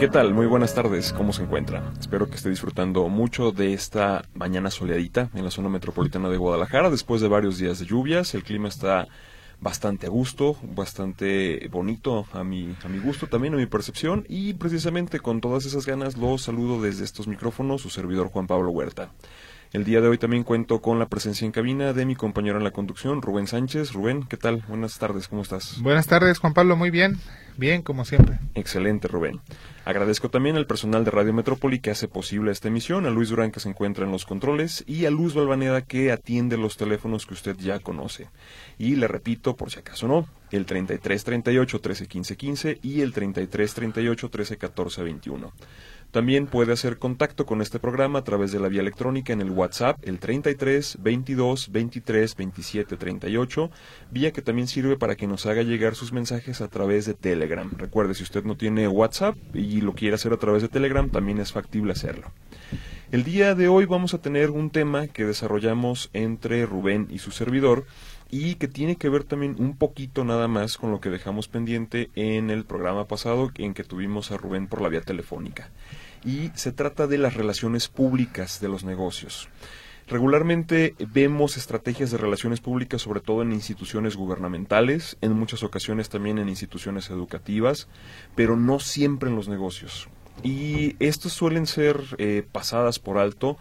¿Qué tal? Muy buenas tardes, ¿cómo se encuentra? Espero que esté disfrutando mucho de esta mañana soleadita en la zona metropolitana de Guadalajara. Después de varios días de lluvias, el clima está bastante a gusto, bastante bonito a mi, a mi gusto también, a mi percepción. Y precisamente con todas esas ganas los saludo desde estos micrófonos, su servidor Juan Pablo Huerta. El día de hoy también cuento con la presencia en cabina de mi compañero en la conducción, Rubén Sánchez. Rubén, ¿qué tal? Buenas tardes, ¿cómo estás? Buenas tardes, Juan Pablo, muy bien. Bien, como siempre. Excelente, Rubén. Agradezco también al personal de Radio Metrópoli que hace posible esta emisión, a Luis Durán que se encuentra en los controles y a Luz Balvaneda que atiende los teléfonos que usted ya conoce. Y le repito, por si acaso no, el 3338 131515 y el 3338 1314 21. También puede hacer contacto con este programa a través de la vía electrónica en el WhatsApp, el 33 22 23 27 38, vía que también sirve para que nos haga llegar sus mensajes a través de Telegram. Recuerde, si usted no tiene WhatsApp y lo quiere hacer a través de Telegram, también es factible hacerlo. El día de hoy vamos a tener un tema que desarrollamos entre Rubén y su servidor y que tiene que ver también un poquito nada más con lo que dejamos pendiente en el programa pasado en que tuvimos a Rubén por la vía telefónica. Y se trata de las relaciones públicas de los negocios. Regularmente vemos estrategias de relaciones públicas sobre todo en instituciones gubernamentales, en muchas ocasiones también en instituciones educativas, pero no siempre en los negocios. Y estos suelen ser eh, pasadas por alto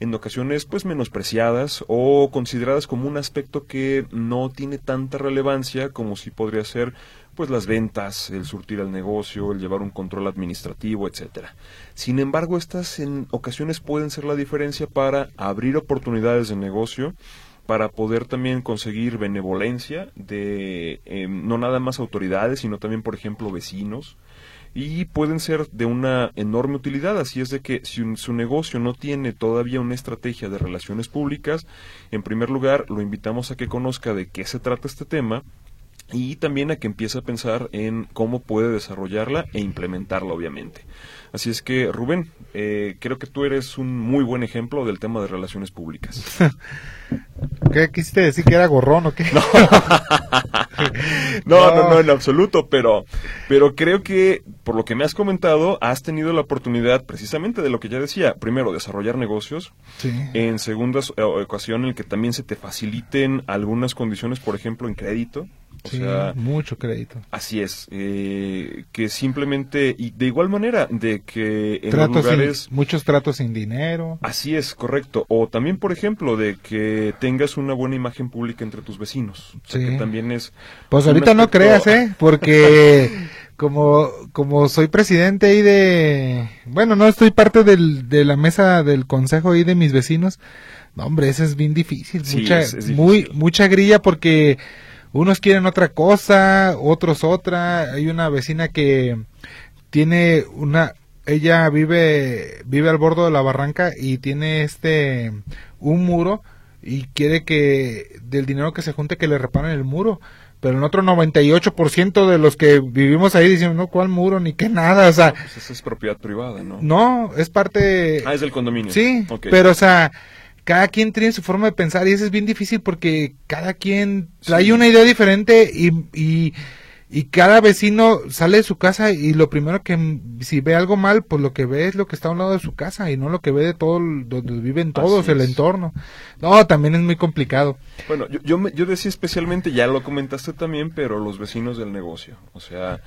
en ocasiones pues menospreciadas o consideradas como un aspecto que no tiene tanta relevancia como si podría ser pues las ventas, el surtir al negocio, el llevar un control administrativo, etcétera. Sin embargo, estas en ocasiones pueden ser la diferencia para abrir oportunidades de negocio, para poder también conseguir benevolencia de eh, no nada más autoridades, sino también, por ejemplo, vecinos, y pueden ser de una enorme utilidad. Así es de que si su negocio no tiene todavía una estrategia de relaciones públicas, en primer lugar lo invitamos a que conozca de qué se trata este tema y también a que empiece a pensar en cómo puede desarrollarla e implementarla, obviamente. Así es que, Rubén, eh, creo que tú eres un muy buen ejemplo del tema de relaciones públicas. ¿Qué quisiste decir que era gorrón o qué? No. no, no, en absoluto, pero, pero creo que por lo que me has comentado, has tenido la oportunidad precisamente de lo que ya decía, primero, desarrollar negocios, en segunda eh, ocasión en que también se te faciliten algunas condiciones, por ejemplo, en crédito, sí, mucho crédito. Así es, eh, que simplemente, y de igual manera, de que en lugares... muchos tratos sin dinero. Así es, correcto. O también, por ejemplo, de que tengas una buena imagen pública entre tus vecinos. O que también es... Pues ahorita no creas, ¿eh? Porque como, como soy presidente ahí de... Bueno, no estoy parte del, de la mesa del consejo ahí de mis vecinos. No, hombre, eso es bien difícil. mucha, Muy, mucha grilla porque unos quieren otra cosa, otros otra. Hay una vecina que tiene una, ella vive, vive al borde de la barranca y tiene este, un muro y quiere que del dinero que se junte que le reparen el muro. Pero en otro 98% de los que vivimos ahí dicen, no, ¿cuál muro? Ni qué nada, o sea... Pues esa es propiedad privada, ¿no? No, es parte... Ah, es del condominio. Sí, pero o sea, cada quien tiene su forma de pensar y eso es bien difícil porque cada quien trae una idea diferente y, y, y, cada vecino sale de su casa y lo primero que si ve algo mal, pues lo que ve es lo que está a un lado de su casa y no lo que ve de todo donde viven todos, el entorno. No, también es muy complicado. Bueno, yo, yo, yo decía especialmente, ya lo comentaste también, pero los vecinos del negocio, o sea...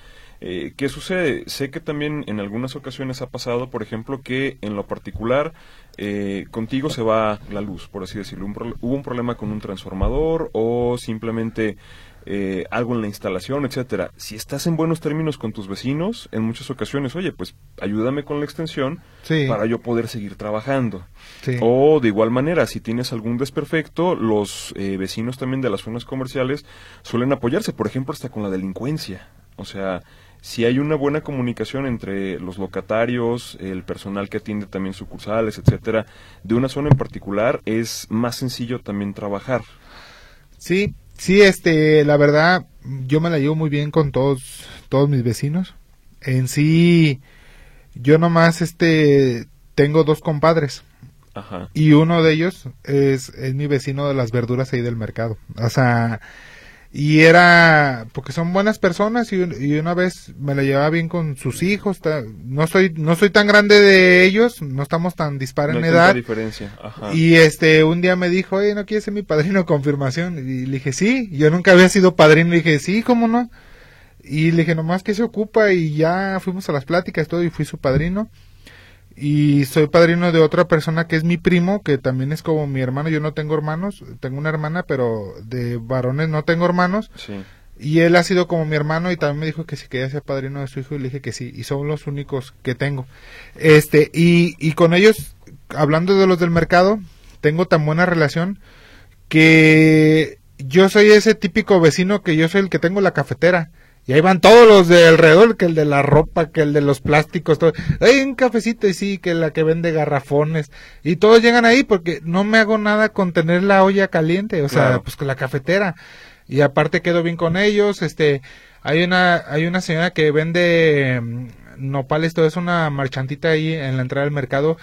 Eh, ¿Qué sucede? Sé que también en algunas ocasiones ha pasado, por ejemplo, que en lo particular eh, contigo se va la luz, por así decirlo. hubo un problema con un transformador o simplemente eh, algo en la instalación, etcétera. Si estás en buenos términos con tus vecinos, en muchas ocasiones, oye, pues ayúdame con la extensión para yo poder seguir trabajando. O de igual manera, si tienes algún desperfecto, los eh, vecinos también de las zonas comerciales suelen apoyarse, por ejemplo, hasta con la delincuencia. O sea, si hay una buena comunicación entre los locatarios, el personal que atiende también sucursales, etcétera, de una zona en particular, es más sencillo también trabajar. Sí, sí, este, la verdad, yo me la llevo muy bien con todos, todos mis vecinos. En sí, yo nomás, este, tengo dos compadres. Ajá. Y uno de ellos es, es mi vecino de las verduras ahí del mercado. O sea, y era porque son buenas personas y, y, una vez me la llevaba bien con sus hijos no soy no soy tan grande de ellos no estamos tan dispares no en edad. diferencia. Ajá. y este un día me dijo oye no quieres ser mi padrino confirmación. Y le dije sí yo nunca había sido padrino. Le dije sí cómo no y le dije nomás que se ocupa y ya fuimos a las pláticas todo y fui su padrino y soy padrino de otra persona que es mi primo, que también es como mi hermano. Yo no tengo hermanos, tengo una hermana, pero de varones no tengo hermanos. Sí. Y él ha sido como mi hermano y también me dijo que si quería ser padrino de su hijo y le dije que sí. Y son los únicos que tengo. Este, y, y con ellos, hablando de los del mercado, tengo tan buena relación que yo soy ese típico vecino que yo soy el que tengo la cafetera. Y ahí van todos los de alrededor, que el de la ropa, que el de los plásticos, todo. Hay un cafecito y sí, que la que vende garrafones. Y todos llegan ahí porque no me hago nada con tener la olla caliente, o sea, Claro. pues con la cafetera. Y aparte quedo bien con ellos, este, hay una, hay una señora que vende mm, nopales, todo es una marchantita ahí en la entrada del mercado,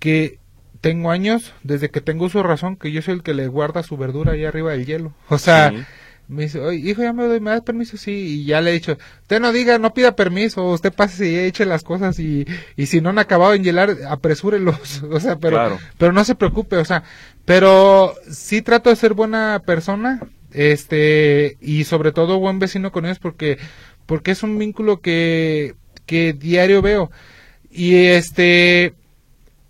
que tengo años, desde que tengo su razón, que yo soy el que le guarda su verdura ahí arriba del hielo. O sea, Sí. Me dice, oye, hijo, ya me doy, ¿me das permiso? Sí, y ya le he dicho, usted no diga, no pida permiso, usted pase y eche las cosas y, y si no han acabado en hielar, apresúrelos, o sea, pero, Claro. pero no se preocupe, o sea, pero sí trato de ser buena persona, este, y sobre todo buen vecino con ellos porque, porque es un vínculo que, que diario veo. Y este,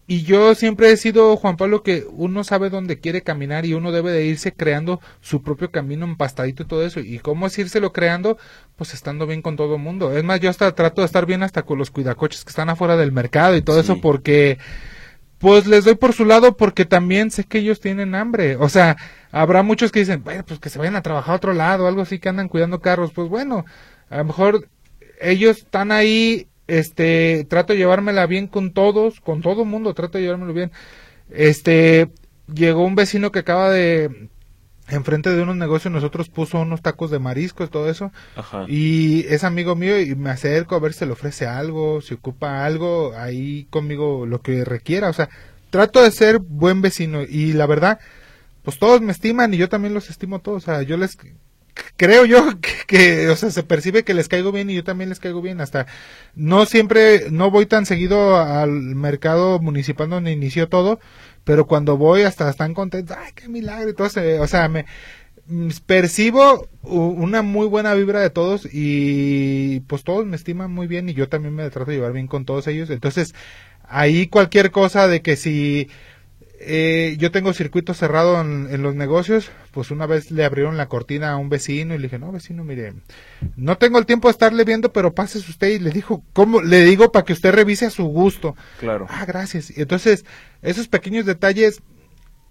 y yo siempre he sido, Juan Pablo, que uno sabe dónde quiere caminar y uno debe de irse creando su propio camino empastadito y todo eso. ¿Y cómo es írselo creando? Pues estando bien con todo el mundo. Es más, yo hasta trato de estar bien hasta con los cuidacoches que están afuera del mercado y todo Sí. eso porque pues les doy por su lado porque también sé que ellos tienen hambre. O sea, habrá muchos que dicen, bueno, pues que se vayan a trabajar a otro lado, algo así que andan cuidando carros. Pues bueno, a lo mejor ellos están ahí, este, trato de llevármela bien con todos, con todo el mundo, trato de llevármelo bien. Este, llegó un vecino que acaba de, enfrente de unos negocios, nosotros puso unos tacos de mariscos, todo eso. Ajá. Y es amigo mío y me acerco a ver si le ofrece algo, si ocupa algo, ahí conmigo lo que requiera. O sea, trato de ser buen vecino y la verdad, pues todos me estiman y yo también los estimo a todos. O sea, yo les creo yo que, que, o sea, se percibe que les caigo bien y yo también les caigo bien. Hasta no siempre, no voy tan seguido al mercado municipal donde inició todo, pero cuando voy hasta están contentos. Ay, qué milagro. se- o sea, me percibo una muy buena vibra de todos y pues todos me estiman muy bien y yo también me trato de llevar bien con todos ellos. Entonces, ahí cualquier cosa de que si eh, yo tengo circuito cerrado en, en los negocios, pues una vez le abrieron la cortina a un vecino y le dije, no, vecino, mire, no tengo el tiempo de estarle viendo, pero pases usted y le dijo, ¿cómo? Le digo para que usted revise a su gusto. Claro. Ah, gracias. Y entonces, esos pequeños detalles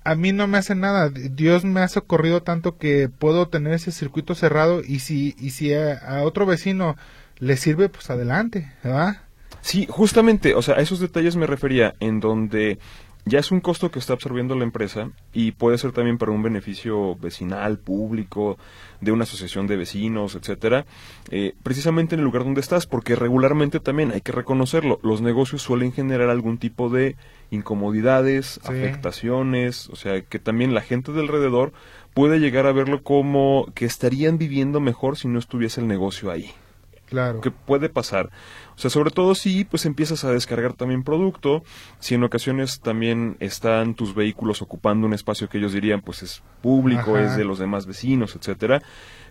a mí no me hacen nada. Dios me ha socorrido tanto que puedo tener ese circuito cerrado y si, y si a, a otro vecino le sirve, pues adelante, ¿verdad? Sí, justamente, o sea, a esos detalles me refería, en donde ya es un costo que está absorbiendo la empresa y puede ser también para un beneficio vecinal, público, de una asociación de vecinos, etcétera, eh, precisamente en el lugar donde estás, porque regularmente también hay que reconocerlo, los negocios suelen generar algún tipo de incomodidades, Sí. afectaciones, o sea, que también la gente de alrededor puede llegar a verlo como que estarían viviendo mejor si no estuviese el negocio ahí Claro. que puede pasar. O sea, sobre todo si pues empiezas a descargar también producto, si en ocasiones también están tus vehículos ocupando un espacio que ellos dirían pues es público, Ajá. es de los demás vecinos, etcétera.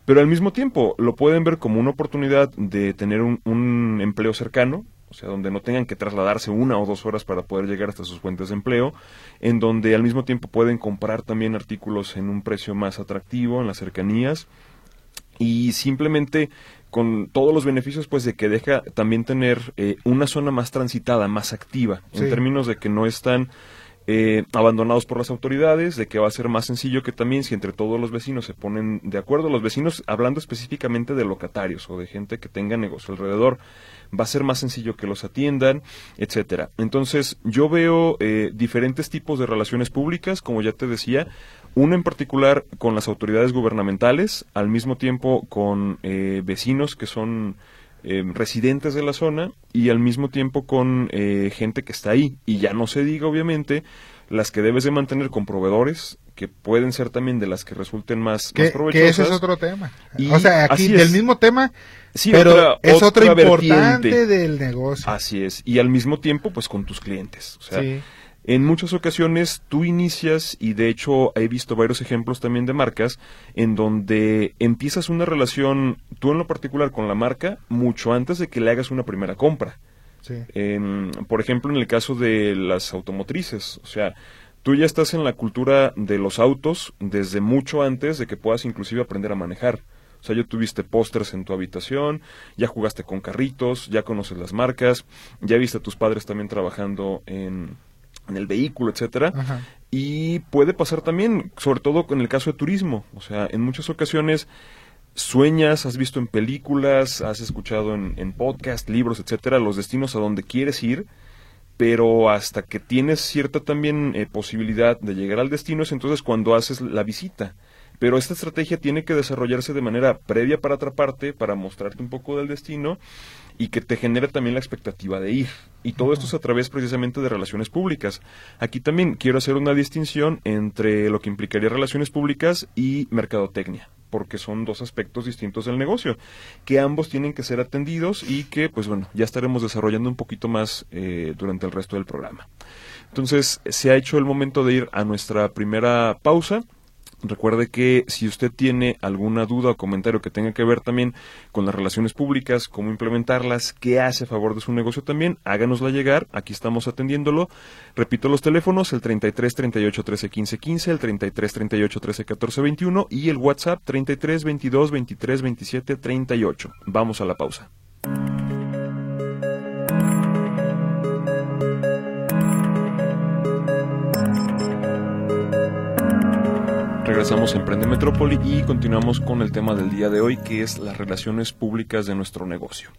Pero al mismo tiempo lo pueden ver como una oportunidad de tener un, un empleo cercano, o sea, donde no tengan que trasladarse una o dos horas para poder llegar hasta sus fuentes de empleo, en donde al mismo tiempo pueden comprar también artículos en un precio más atractivo en las cercanías y simplemente con todos los beneficios pues de que deja también tener eh, una zona más transitada, más activa, Sí. en términos de que no están eh, abandonados por las autoridades, de que va a ser más sencillo que también si entre todos los vecinos se ponen de acuerdo, los vecinos hablando específicamente de locatarios o de gente que tenga negocio alrededor, va a ser más sencillo que los atiendan, etcétera. Entonces, yo veo eh, diferentes tipos de relaciones públicas, como ya te decía, una en particular con las autoridades gubernamentales, al mismo tiempo con eh, vecinos que son eh, residentes de la zona y al mismo tiempo con eh, gente que está ahí. Y ya no se diga, obviamente, las que debes de mantener con proveedores, que pueden ser también de las que resulten más, Que, más que ese es otro tema. Y o sea, aquí del mismo tema, Sí, pero otra- es otro importante del negocio. Así es. Y al mismo tiempo, pues con tus clientes. O sea, sí. En muchas ocasiones tú inicias, y de hecho he visto varios ejemplos también de marcas, en donde empiezas una relación, tú en lo particular con la marca, mucho antes de que le hagas una primera compra. sí. En- por ejemplo, en el caso de las automotrices, o sea, tú ya estás en la cultura de los autos desde mucho antes de que puedas inclusive aprender a manejar. O sea, ya tuviste pósters en tu habitación, ya jugaste con carritos, ya conoces las marcas, ya viste a tus padres también trabajando en, en el vehículo, etcétera. Ajá. Y puede pasar también, sobre todo en el caso de turismo. O sea, en muchas ocasiones sueñas, has visto en películas, has escuchado en, en podcast, libros, etcétera, los destinos a donde quieres ir, pero hasta que tienes cierta también eh, posibilidad de llegar al destino es entonces cuando haces la visita. Pero esta estrategia tiene que desarrollarse de manera previa para atraparte, para mostrarte un poco del destino y que te genere también la expectativa de ir. Y todo esto es a través precisamente de relaciones públicas. Aquí también quiero hacer una distinción entre lo que implicaría relaciones públicas y mercadotecnia, porque son dos aspectos distintos del negocio, que ambos tienen que ser atendidos y que, pues bueno, ya estaremos desarrollando un poquito más eh, durante el resto del programa. Entonces, se ha hecho el momento de ir a nuestra primera pausa. Recuerde que si usted tiene alguna duda o comentario que tenga que ver también con las relaciones públicas, cómo implementarlas, qué hace a favor de su negocio también, háganosla llegar. Aquí estamos atendiéndolo. Repito los teléfonos, el 33 38 13 15 15, el 33 38 13 14 21 y el WhatsApp 33 22 23 27 38. Vamos a la pausa. Regresamos a Emprende Metrópoli y continuamos con el tema del día de hoy, que es las relaciones públicas de nuestro negocio.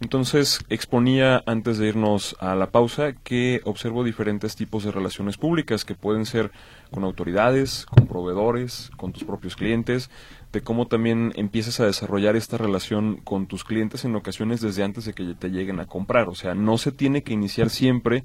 Entonces, exponía antes de irnos a la pausa que observo diferentes tipos de relaciones públicas que pueden ser con autoridades, con proveedores, con tus propios clientes, de cómo también empiezas a desarrollar esta relación con tus clientes en ocasiones desde antes de que te lleguen a comprar. O sea, no se tiene que iniciar siempre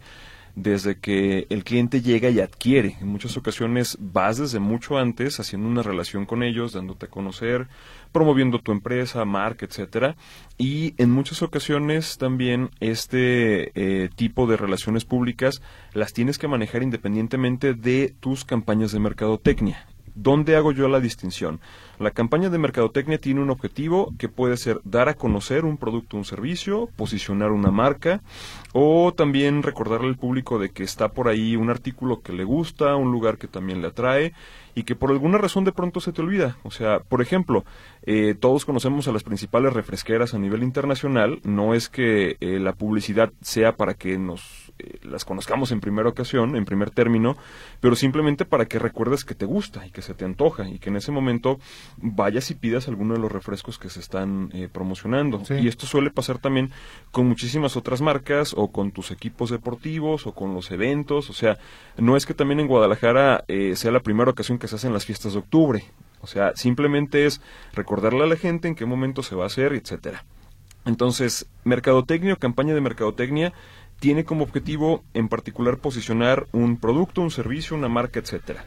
desde que el cliente llega y adquiere. En muchas ocasiones vas desde mucho antes haciendo una relación con ellos, dándote a conocer, promoviendo tu empresa, marca, etcétera. Y en muchas ocasiones también este eh, tipo de relaciones públicas las tienes que manejar independientemente de tus campañas de mercadotecnia. ¿Dónde hago yo la distinción? La campaña de mercadotecnia tiene un objetivo que puede ser dar a conocer un producto o un servicio, posicionar una marca o también recordarle al público de que está por ahí un artículo que le gusta, un lugar que también le atrae y que por alguna razón de pronto se te olvida. O sea, por ejemplo, eh, todos conocemos a las principales refresqueras a nivel internacional. No es que eh, la publicidad sea para que nos eh, las conozcamos en primera ocasión, en primer término, pero simplemente para que recuerdes que te gusta y que se te antoja y que en ese momento vayas y pidas alguno de los refrescos que se están eh, promocionando. Sí. Y esto suele pasar también con muchísimas otras marcas o con tus equipos deportivos o con los eventos. O sea, no es que también en Guadalajara eh, sea la primera ocasión que se hacen las fiestas de octubre. O sea, simplemente es recordarle a la gente en qué momento se va a hacer, etcétera. Entonces, mercadotecnia o campaña de mercadotecnia tiene como objetivo en particular posicionar un producto, un servicio, una marca, etcétera.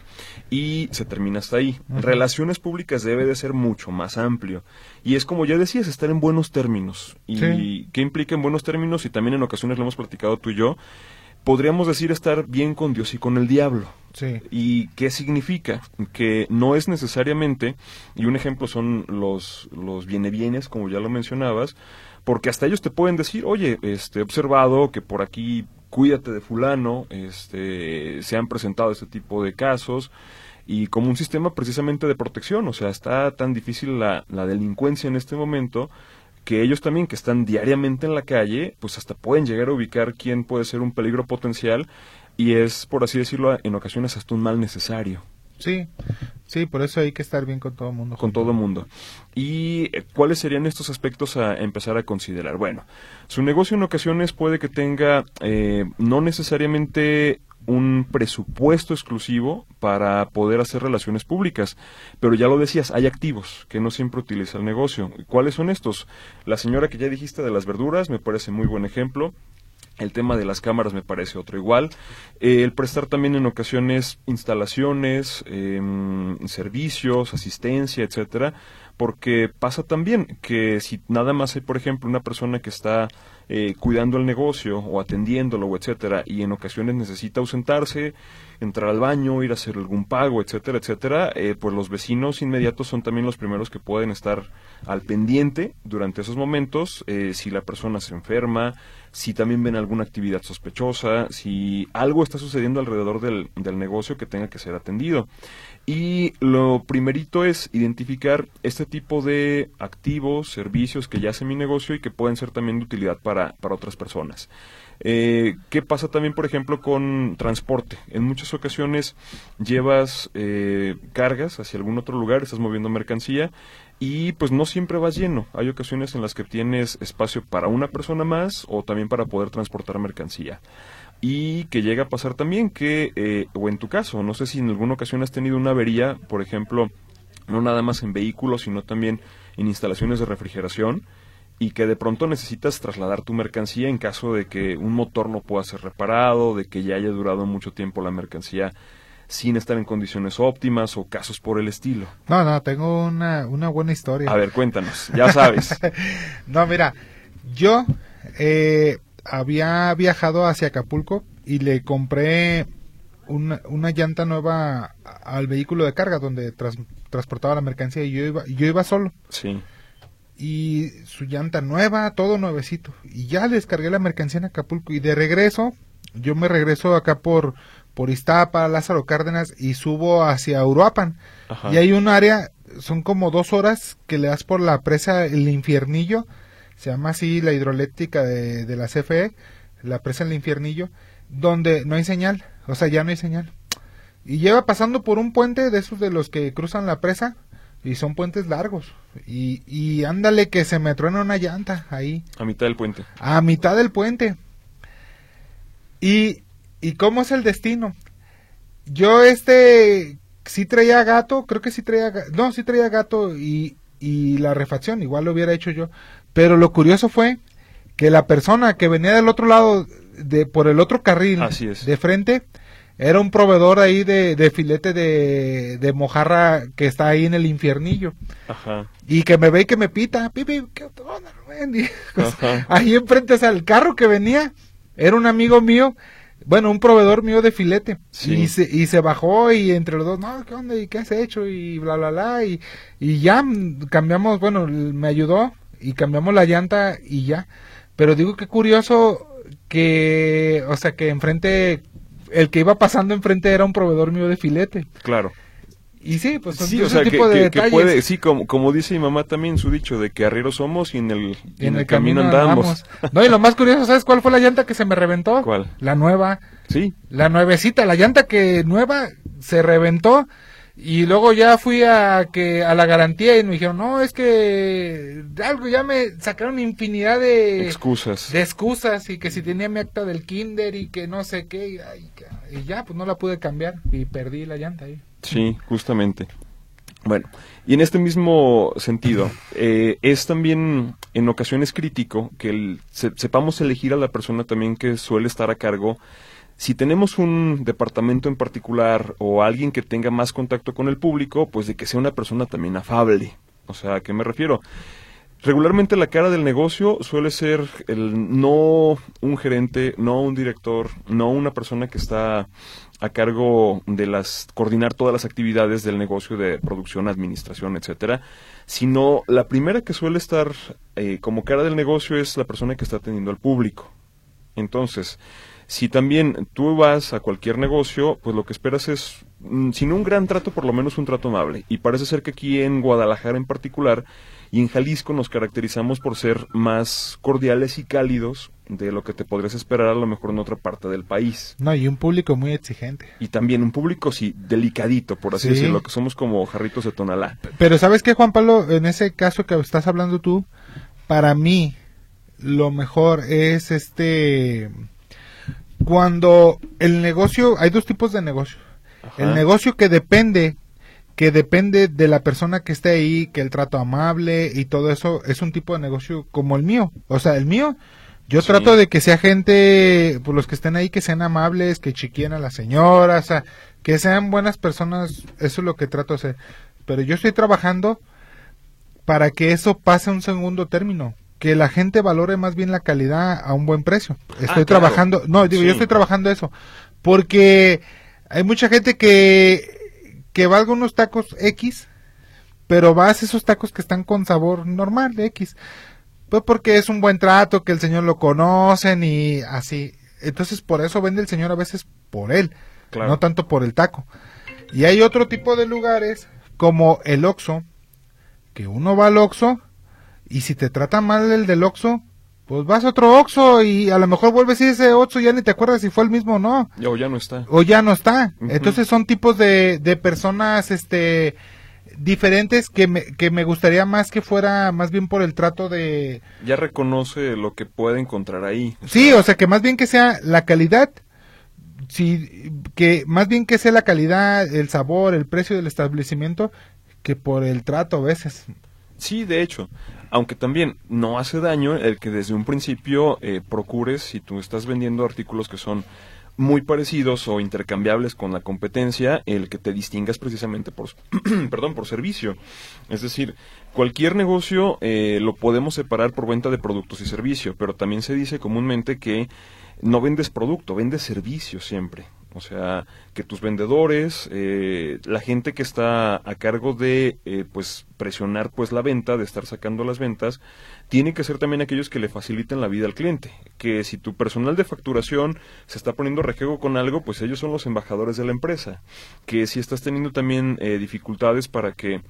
Y se termina hasta ahí. Relaciones públicas debe de ser mucho más amplio. Y es como ya decías, estar en buenos términos. ¿Y Sí. qué implica en buenos términos? Y también en ocasiones lo hemos platicado tú y yo. Podríamos decir estar bien con Dios y con el diablo. Sí. ¿Y qué significa? Que no es necesariamente, y un ejemplo son los, los bienes, como ya lo mencionabas, porque hasta ellos te pueden decir, oye, este, he observado que por aquí cuídate de fulano, este, se han presentado este tipo de casos, y como un sistema precisamente de protección, o sea, está tan difícil la, la delincuencia en este momento, que ellos también que están diariamente en la calle, pues hasta pueden llegar a ubicar quién puede ser un peligro potencial y es, por así decirlo, en ocasiones hasta un mal necesario. Sí, sí, por eso hay que estar bien con todo el mundo. Con todo mundo. ¿Y cuáles serían estos aspectos a empezar a considerar? Bueno, su negocio en ocasiones puede que tenga eh, no necesariamente un presupuesto exclusivo para poder hacer relaciones públicas. Pero ya lo decías, hay activos que no siempre utiliza el negocio. ¿Cuáles son estos? La señora que ya dijiste de las verduras me parece muy buen ejemplo. El tema de las cámaras me parece otro igual. Eh, el prestar también en ocasiones instalaciones, em, servicios, asistencia, etcétera, porque pasa también que si nada más hay, por ejemplo, una persona que está eh, cuidando el negocio o atendiéndolo, etcétera, y en ocasiones necesita ausentarse, entrar al baño, ir a hacer algún pago, etcétera, etcétera, eh, pues los vecinos inmediatos son también los primeros que pueden estar al pendiente durante esos momentos, eh, si la persona se enferma, si también ven alguna actividad sospechosa, si algo está sucediendo alrededor del, del negocio que tenga que ser atendido. Y lo primerito es identificar este tipo de activos, servicios que ya hace mi negocio y que pueden ser también de utilidad para, para otras personas. Eh, ¿Qué pasa también, por ejemplo, con transporte? En muchas ocasiones llevas eh, cargas hacia algún otro lugar, estás moviendo mercancía y pues no siempre vas lleno. Hay ocasiones en las que tienes espacio para una persona más o también para poder transportar mercancía y que llega a pasar también que, eh, o en tu caso, no sé si en alguna ocasión has tenido una avería, por ejemplo, no nada más en vehículos, sino también en instalaciones de refrigeración, y que de pronto necesitas trasladar tu mercancía en caso de que un motor no pueda ser reparado, de que ya haya durado mucho tiempo la mercancía sin estar en condiciones óptimas o casos por el estilo. No, no, tengo una, una buena historia. A ver, cuéntanos, ya sabes. no, mira, yo eh, había viajado hacia Acapulco y le compré una, una llanta nueva al vehículo de carga donde transportaba la mercancía y yo iba, yo iba solo. Sí. Y su llanta nueva, todo nuevecito. Y ya descargué la mercancía en Acapulco y de regreso, yo me regreso acá por, por Iztapa, Lázaro Cárdenas y subo hacia Uruapan. Y hay un área, son como dos horas que le das por la presa El Infiernillo se llama así la hidroeléctrica de, de la CFE, la presa del infiernillo, donde no hay señal, o sea, ya no hay señal. Y lleva pasando por un puente de esos de los que cruzan la presa, y son puentes largos. Y, y ándale que se me truena una llanta ahí. A mitad del puente. A mitad del puente. Y, y cómo es el destino. Yo este sí traía gato, creo que sí traía, no, sí traía gato y, y la refacción, igual lo hubiera hecho yo, pero lo curioso fue que la persona que venía del otro lado, de por el otro carril de frente, era un proveedor ahí de, filete de, de, mojarra que está ahí en el infiernillo. Ajá. Y que me ve y que me pita, pipi, ¿qué onda, pues, Ahí enfrente, o sea, el carro que venía era un amigo mío, bueno, un proveedor mío de filete. Y, se, y se bajó y entre los dos, no, ¿qué onda? ¿Y qué has hecho? Y bla, bla, bla. Y, y ya cambiamos, bueno, me ayudó y cambiamos la llanta y ya. Pero digo que curioso que, o sea, que enfrente, el que iba pasando enfrente era un proveedor mío de filete. Claro. Y sí, pues sí, o sea, que, puede, sí, como, como dice mi mamá también su dicho de que arrieros somos y en el, en, el, camino, andamos. No, y lo más curioso, ¿sabes cuál fue la llanta que se me reventó? ¿Cuál? La nueva. Sí. La nuevecita, la llanta que nueva se reventó y luego ya fui a que a la garantía y me dijeron, no, es que algo ya me sacaron infinidad de excusas. De excusas y que si tenía mi acta del kinder y que no sé qué. Y, ya, pues no la pude cambiar y perdí la llanta ahí. Sí, justamente. Bueno, y en este mismo sentido, eh, es también en ocasiones crítico que sepamos elegir a la persona también que suele estar a cargo si tenemos un departamento en particular o alguien que tenga más contacto con el público, pues de que sea una persona también afable. O sea, ¿a qué me refiero? Regularmente la cara del negocio suele ser el no un gerente, no un director, no una persona que está a cargo de las coordinar todas las actividades del negocio de producción, administración, etcétera, sino la primera que suele estar eh, como cara del negocio es la persona que está atendiendo al público. Entonces, si también tú vas a cualquier negocio, pues lo que esperas es, mm, si no un gran trato, por lo menos un trato amable. Y parece ser que aquí en Guadalajara en particular, Y en Jalisco nos caracterizamos por ser más cordiales y cálidos de lo que te podrías esperar a lo mejor en otra parte del país. No, y un público muy exigente. Y también un público, sí, delicadito, por así Sí. decirlo, que somos como jarritos de tonalá. Pero ¿sabes qué, Juan Pablo? En ese caso que estás hablando tú, para mí lo mejor es este cuando el negocio, hay dos tipos de negocio. Ajá. El negocio que depende que depende de la persona que esté ahí, que el trato amable y todo eso es un tipo de negocio como el mío. O sea, el mío yo Sí. trato de que sea gente, pues los que estén ahí, que sean amables, que chiquien a las señoras, o sea, que sean buenas personas, eso es lo que trato de hacer. Pero yo estoy trabajando para que eso pase a un segundo término, que la gente valore más bien la calidad a un buen precio. Estoy Ah, claro. trabajando, no, digo, Sí. yo estoy trabajando eso, porque hay mucha gente que, que va a algunos tacos X, pero vas a esos tacos que están con sabor normal de X. Pues porque es un buen trato, que el señor lo conocen y así. Entonces por eso vende el señor a veces por él, Claro. no tanto por el taco. Y hay otro tipo de lugares como el Oxxo, que uno va al Oxxo y si te trata mal el del Oxxo, pues vas a otro Oxxo y a lo mejor vuelves a ese Oxxo y ya ni te acuerdas si fue el mismo o no o ya no está. o ya no está. Entonces son tipos de, de personas este diferentes que me, que me gustaría más que fuera más bien por el trato de Ya reconoce lo que puede encontrar ahí. sí o sea que más bien que sea la calidad sí que más bien que sea la calidad el sabor el precio del establecimiento que por el trato a veces Sí, de hecho. Aunque también no hace daño el que desde un principio eh, procures, si tú estás vendiendo artículos que son muy parecidos o intercambiables con la competencia, el que te distingas precisamente por, perdón, por servicio. Es decir, cualquier negocio eh, lo podemos separar por venta de productos y servicio, pero también se dice comúnmente que no vendes producto, vendes servicio siempre. O sea, que tus vendedores, eh, la gente que está a cargo de, eh, pues, presionar, pues, la venta, de estar sacando las ventas, tienen que ser también aquellos que le faciliten la vida al cliente. Que si tu personal de facturación se está poniendo rejego con algo, pues ellos son los embajadores de la empresa. Que si estás teniendo también eh, dificultades para que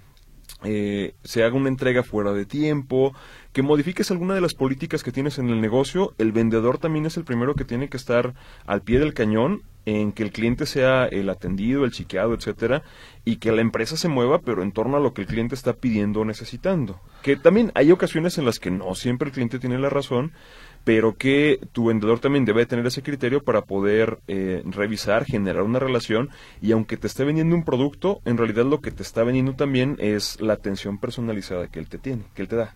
eh, se haga una entrega fuera de tiempo, que modifiques alguna de las políticas que tienes en el negocio, el vendedor también es el primero que tiene que estar al pie del cañón en que el cliente sea el atendido, el chiqueado, etcétera, y que la empresa se mueva, pero en torno a lo que el cliente está pidiendo o necesitando. Que también hay ocasiones en las que no siempre el cliente tiene la razón, pero que tu vendedor también debe tener ese criterio para poder eh, revisar, generar una relación y aunque te esté vendiendo un producto, en realidad lo que te está vendiendo también es la atención personalizada que él te tiene, que él te da.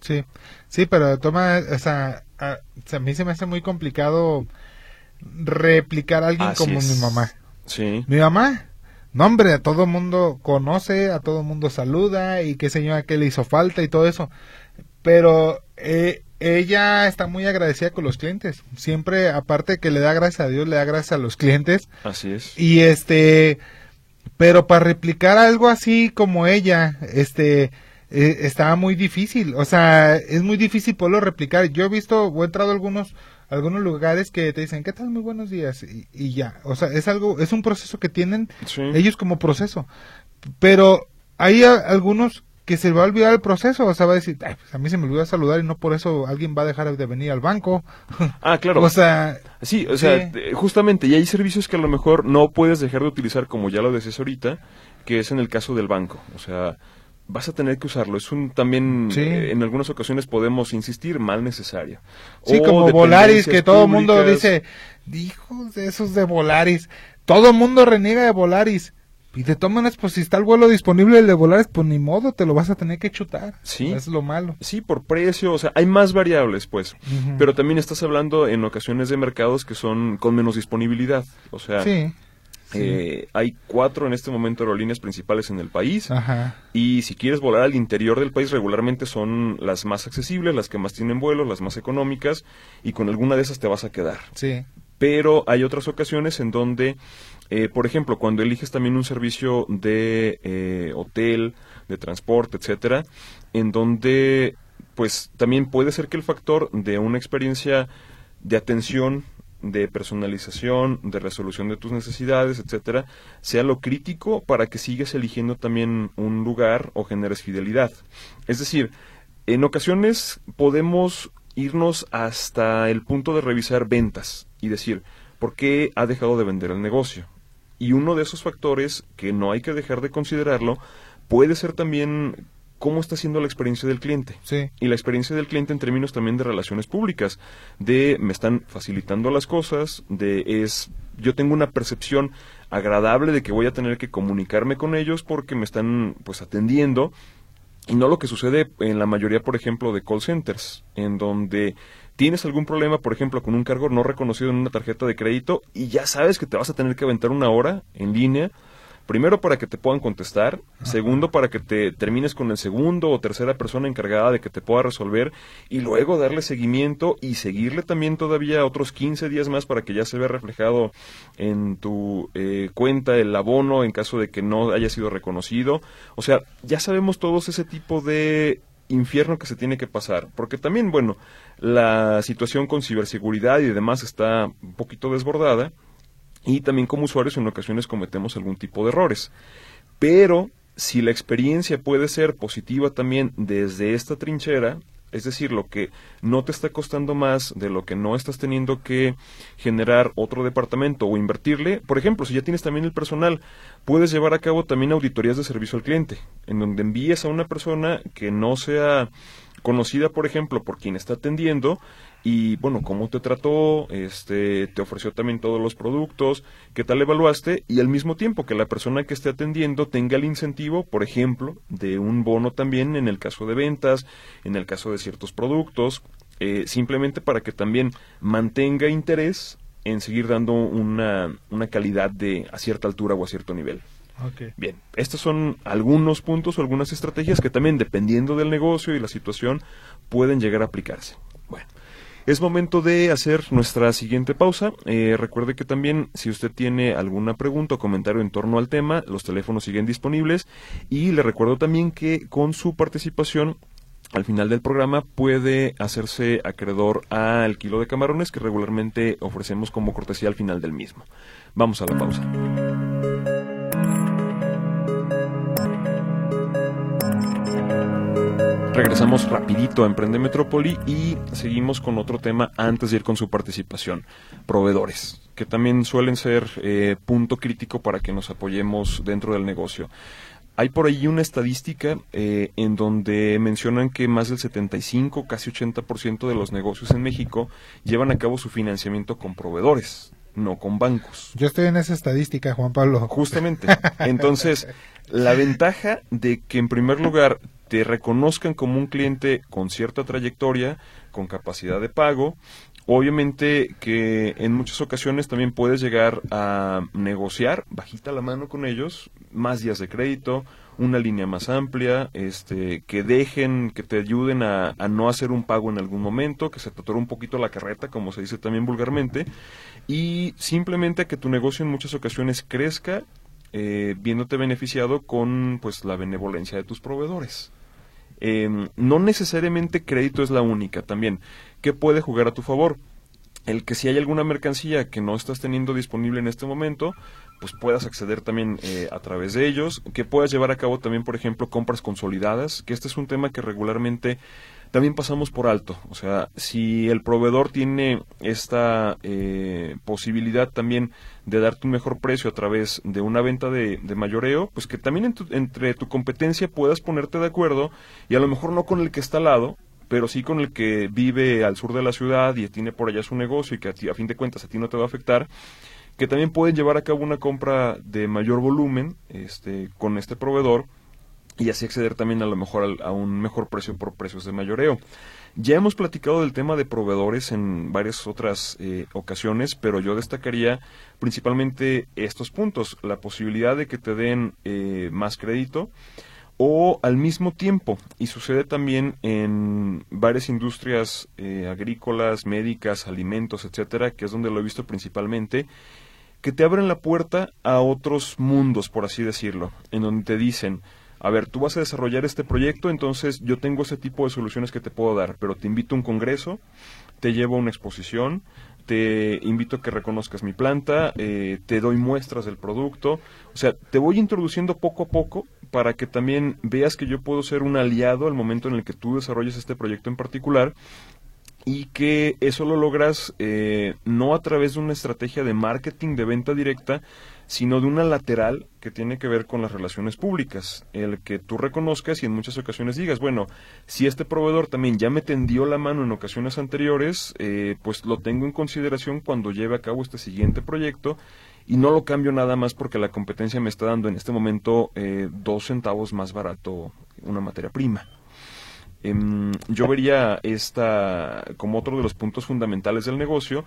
sí sí pero toma o sea a, o sea, a mí se me hace muy complicado replicar a alguien Así como es. mi mamá Sí, Mi mamá, no hombre, a todo mundo conoce, a todo mundo saluda y qué señora que le hizo falta y todo eso. Pero eh, ella está muy agradecida con los clientes. Siempre, aparte que le da gracias a Dios, le da gracias a los clientes. así es. Y este, pero para replicar algo así como ella, este, eh, estaba muy difícil. O sea, es muy difícil poderlo replicar. Yo he visto o he entrado a algunos algunos lugares que te dicen, ¿qué tal? Muy buenos días. Y, y ya. O sea, es algo, es un proceso que tienen Sí. ellos como proceso. Pero hay a- algunos que se va a olvidar el proceso. O sea, va a decir, "Ay, pues a mí se me olvidó saludar y no por eso alguien va a dejar de venir al banco. Ah, claro. o sea, Sí, o sea, Sí. eh, justamente, y hay servicios que a lo mejor no puedes dejar de utilizar, como ya lo decías ahorita, que es en el caso del banco. O sea, vas a tener que usarlo. Es un también, Sí. eh, en algunas ocasiones podemos insistir, mal necesario. Sí, O como Volaris, que todo el mundo dice, hijos de esos de Volaris. Todo el mundo reniega de Volaris. Y te toman, pues si está el vuelo disponible el de Volaris, pues ni modo, te lo vas a tener que chutar. Sí. Es lo malo. Sí, por precio, o sea, hay más variables, pues. Pero también estás hablando en ocasiones de mercados que son con menos disponibilidad. O sea, Sí. Sí. eh, hay cuatro en este momento aerolíneas principales en el país. Ajá. Y si quieres volar al interior del país, regularmente son las más accesibles, las que más tienen vuelos, las más económicas, y con alguna de esas te vas a quedar. Sí. Pero hay otras ocasiones en donde, eh, por ejemplo, cuando eliges también un servicio de eh, hotel, de transporte, etcétera, en donde, pues, también puede ser que el factor de una experiencia de atención de personalización, de resolución de tus necesidades, etcétera, sea lo crítico para que sigas eligiendo también un lugar o generes fidelidad. Es decir, en ocasiones podemos irnos hasta el punto de revisar ventas y decir, ¿por qué ha dejado de vender el negocio? Y uno de esos factores que no hay que dejar de considerarlo puede ser también cómo está siendo la experiencia del cliente. Sí. Y la experiencia del cliente en términos también de relaciones públicas, de me están facilitando las cosas, de es yo tengo una percepción agradable de que voy a tener que comunicarme con ellos porque me están pues atendiendo y no lo que sucede en la mayoría, por ejemplo, de call centers, en donde tienes algún problema, por ejemplo, con un cargo no reconocido en una tarjeta de crédito y ya sabes que te vas a tener que aventar una hora en línea Primero para que te puedan contestar, segundo para que te termines con el segundo o tercera persona encargada de que te pueda resolver. Y luego darle seguimiento y seguirle también todavía otros 15 días más para que ya se vea reflejado en tu eh, cuenta el abono en caso de que no haya sido reconocido. O sea, ya sabemos todos ese tipo de infierno que se tiene que pasar, porque también, bueno, la situación con ciberseguridad y demás está un poquito desbordada y también como usuarios en ocasiones cometemos algún tipo de errores. Pero si la experiencia puede ser positiva también desde esta trinchera, es decir, lo que no te está costando más de lo que no estás teniendo que generar otro departamento o invertirle. Por ejemplo, si ya tienes también el personal, puedes llevar a cabo también auditorías de servicio al cliente, en donde envíes a una persona que no sea conocida, por ejemplo, por quien está atendiendo y bueno, cómo te trató, este, te ofreció también todos los productos, qué tal evaluaste y al mismo tiempo que la persona que esté atendiendo tenga el incentivo, por ejemplo, de un bono también en el caso de ventas, en el caso de ciertos productos, eh, simplemente para que también mantenga interés en seguir dando una, una calidad de a cierta altura o a cierto nivel. Bien, estos son algunos puntos o algunas estrategias que también, dependiendo del negocio y la situación, pueden llegar a aplicarse. Bueno, es momento de hacer nuestra siguiente pausa. Eh, recuerde que también si usted tiene alguna pregunta o comentario en torno al tema, los teléfonos siguen disponibles y le recuerdo también que con su participación al final del programa puede hacerse acreedor al kilo de camarones que regularmente ofrecemos como cortesía al final del mismo. Vamos a la pausa. Regresamos rapidito a Emprende Metrópoli y seguimos con otro tema antes de ir con su participación. Proveedores, que también suelen ser eh, punto crítico para que nos apoyemos dentro del negocio. Hay por ahí una estadística eh, en donde mencionan que más del 75, casi 80% de los negocios en México llevan a cabo su financiamiento con proveedores, no con bancos. Yo estoy en esa estadística, Juan Pablo. Justamente. Entonces, la ventaja de que en primer lugar te reconozcan como un cliente con cierta trayectoria, con capacidad de pago. Obviamente que en muchas ocasiones también puedes llegar a negociar bajita la mano con ellos, más días de crédito, una línea más amplia, este, que dejen, que te ayuden a, no hacer un pago en algún momento, que se te un poquito la carreta, como se dice también vulgarmente, y simplemente que tu negocio en muchas ocasiones crezca, eh, viéndote beneficiado con pues la benevolencia de tus proveedores. Em, no necesariamente crédito es la única también. ¿Qué puede jugar a tu favor? El que si hay alguna mercancía que no estás teniendo disponible en este momento, pues puedas acceder también eh, a través de ellos, que puedas llevar a cabo también, por ejemplo, compras consolidadas, que este es un tema que regularmente también pasamos por alto. O sea, si el proveedor tiene esta eh, posibilidad también de darte un mejor precio a través de una venta de, mayoreo, pues que también entre tu competencia puedas ponerte de acuerdo y a lo mejor no con el que está al lado, pero sí con el que vive al sur de la ciudad y tiene por allá su negocio y que a, a fin de cuentas a ti no te va a afectar, que también pueden llevar a cabo una compra de mayor volumen este, con este proveedor y así acceder también a lo mejor a, un mejor precio por precios de mayoreo. Ya hemos platicado del tema de proveedores en varias otras eh, ocasiones, pero yo destacaría principalmente estos puntos, la posibilidad de que te den eh, más crédito o al mismo tiempo, y sucede también en varias industrias eh, agrícolas, médicas, alimentos, etcétera, que es donde lo he visto principalmente, que te abren la puerta a otros mundos, por así decirlo, en donde te dicen, a ver, tú vas a desarrollar este proyecto, entonces yo tengo ese tipo de soluciones que te puedo dar, pero te invito a un congreso, te llevo a una exposición, te invito a que reconozcas mi planta, eh, te doy muestras del producto, o sea, te voy introduciendo poco a poco para que también veas que yo puedo ser un aliado al momento en el que tú desarrolles este proyecto en particular y que eso lo logras eh, no a través de una estrategia de marketing de venta directa, sino de una lateral que tiene que ver con las relaciones públicas, el que tú reconozcas y en muchas ocasiones digas, bueno, si este proveedor también ya me tendió la mano en ocasiones anteriores, eh, pues lo tengo en consideración cuando lleve a cabo este siguiente proyecto y no lo cambio nada más porque la competencia me está dando en este momento eh, dos centavos más barato una materia prima. Em, yo vería esta como otro de los puntos fundamentales del negocio,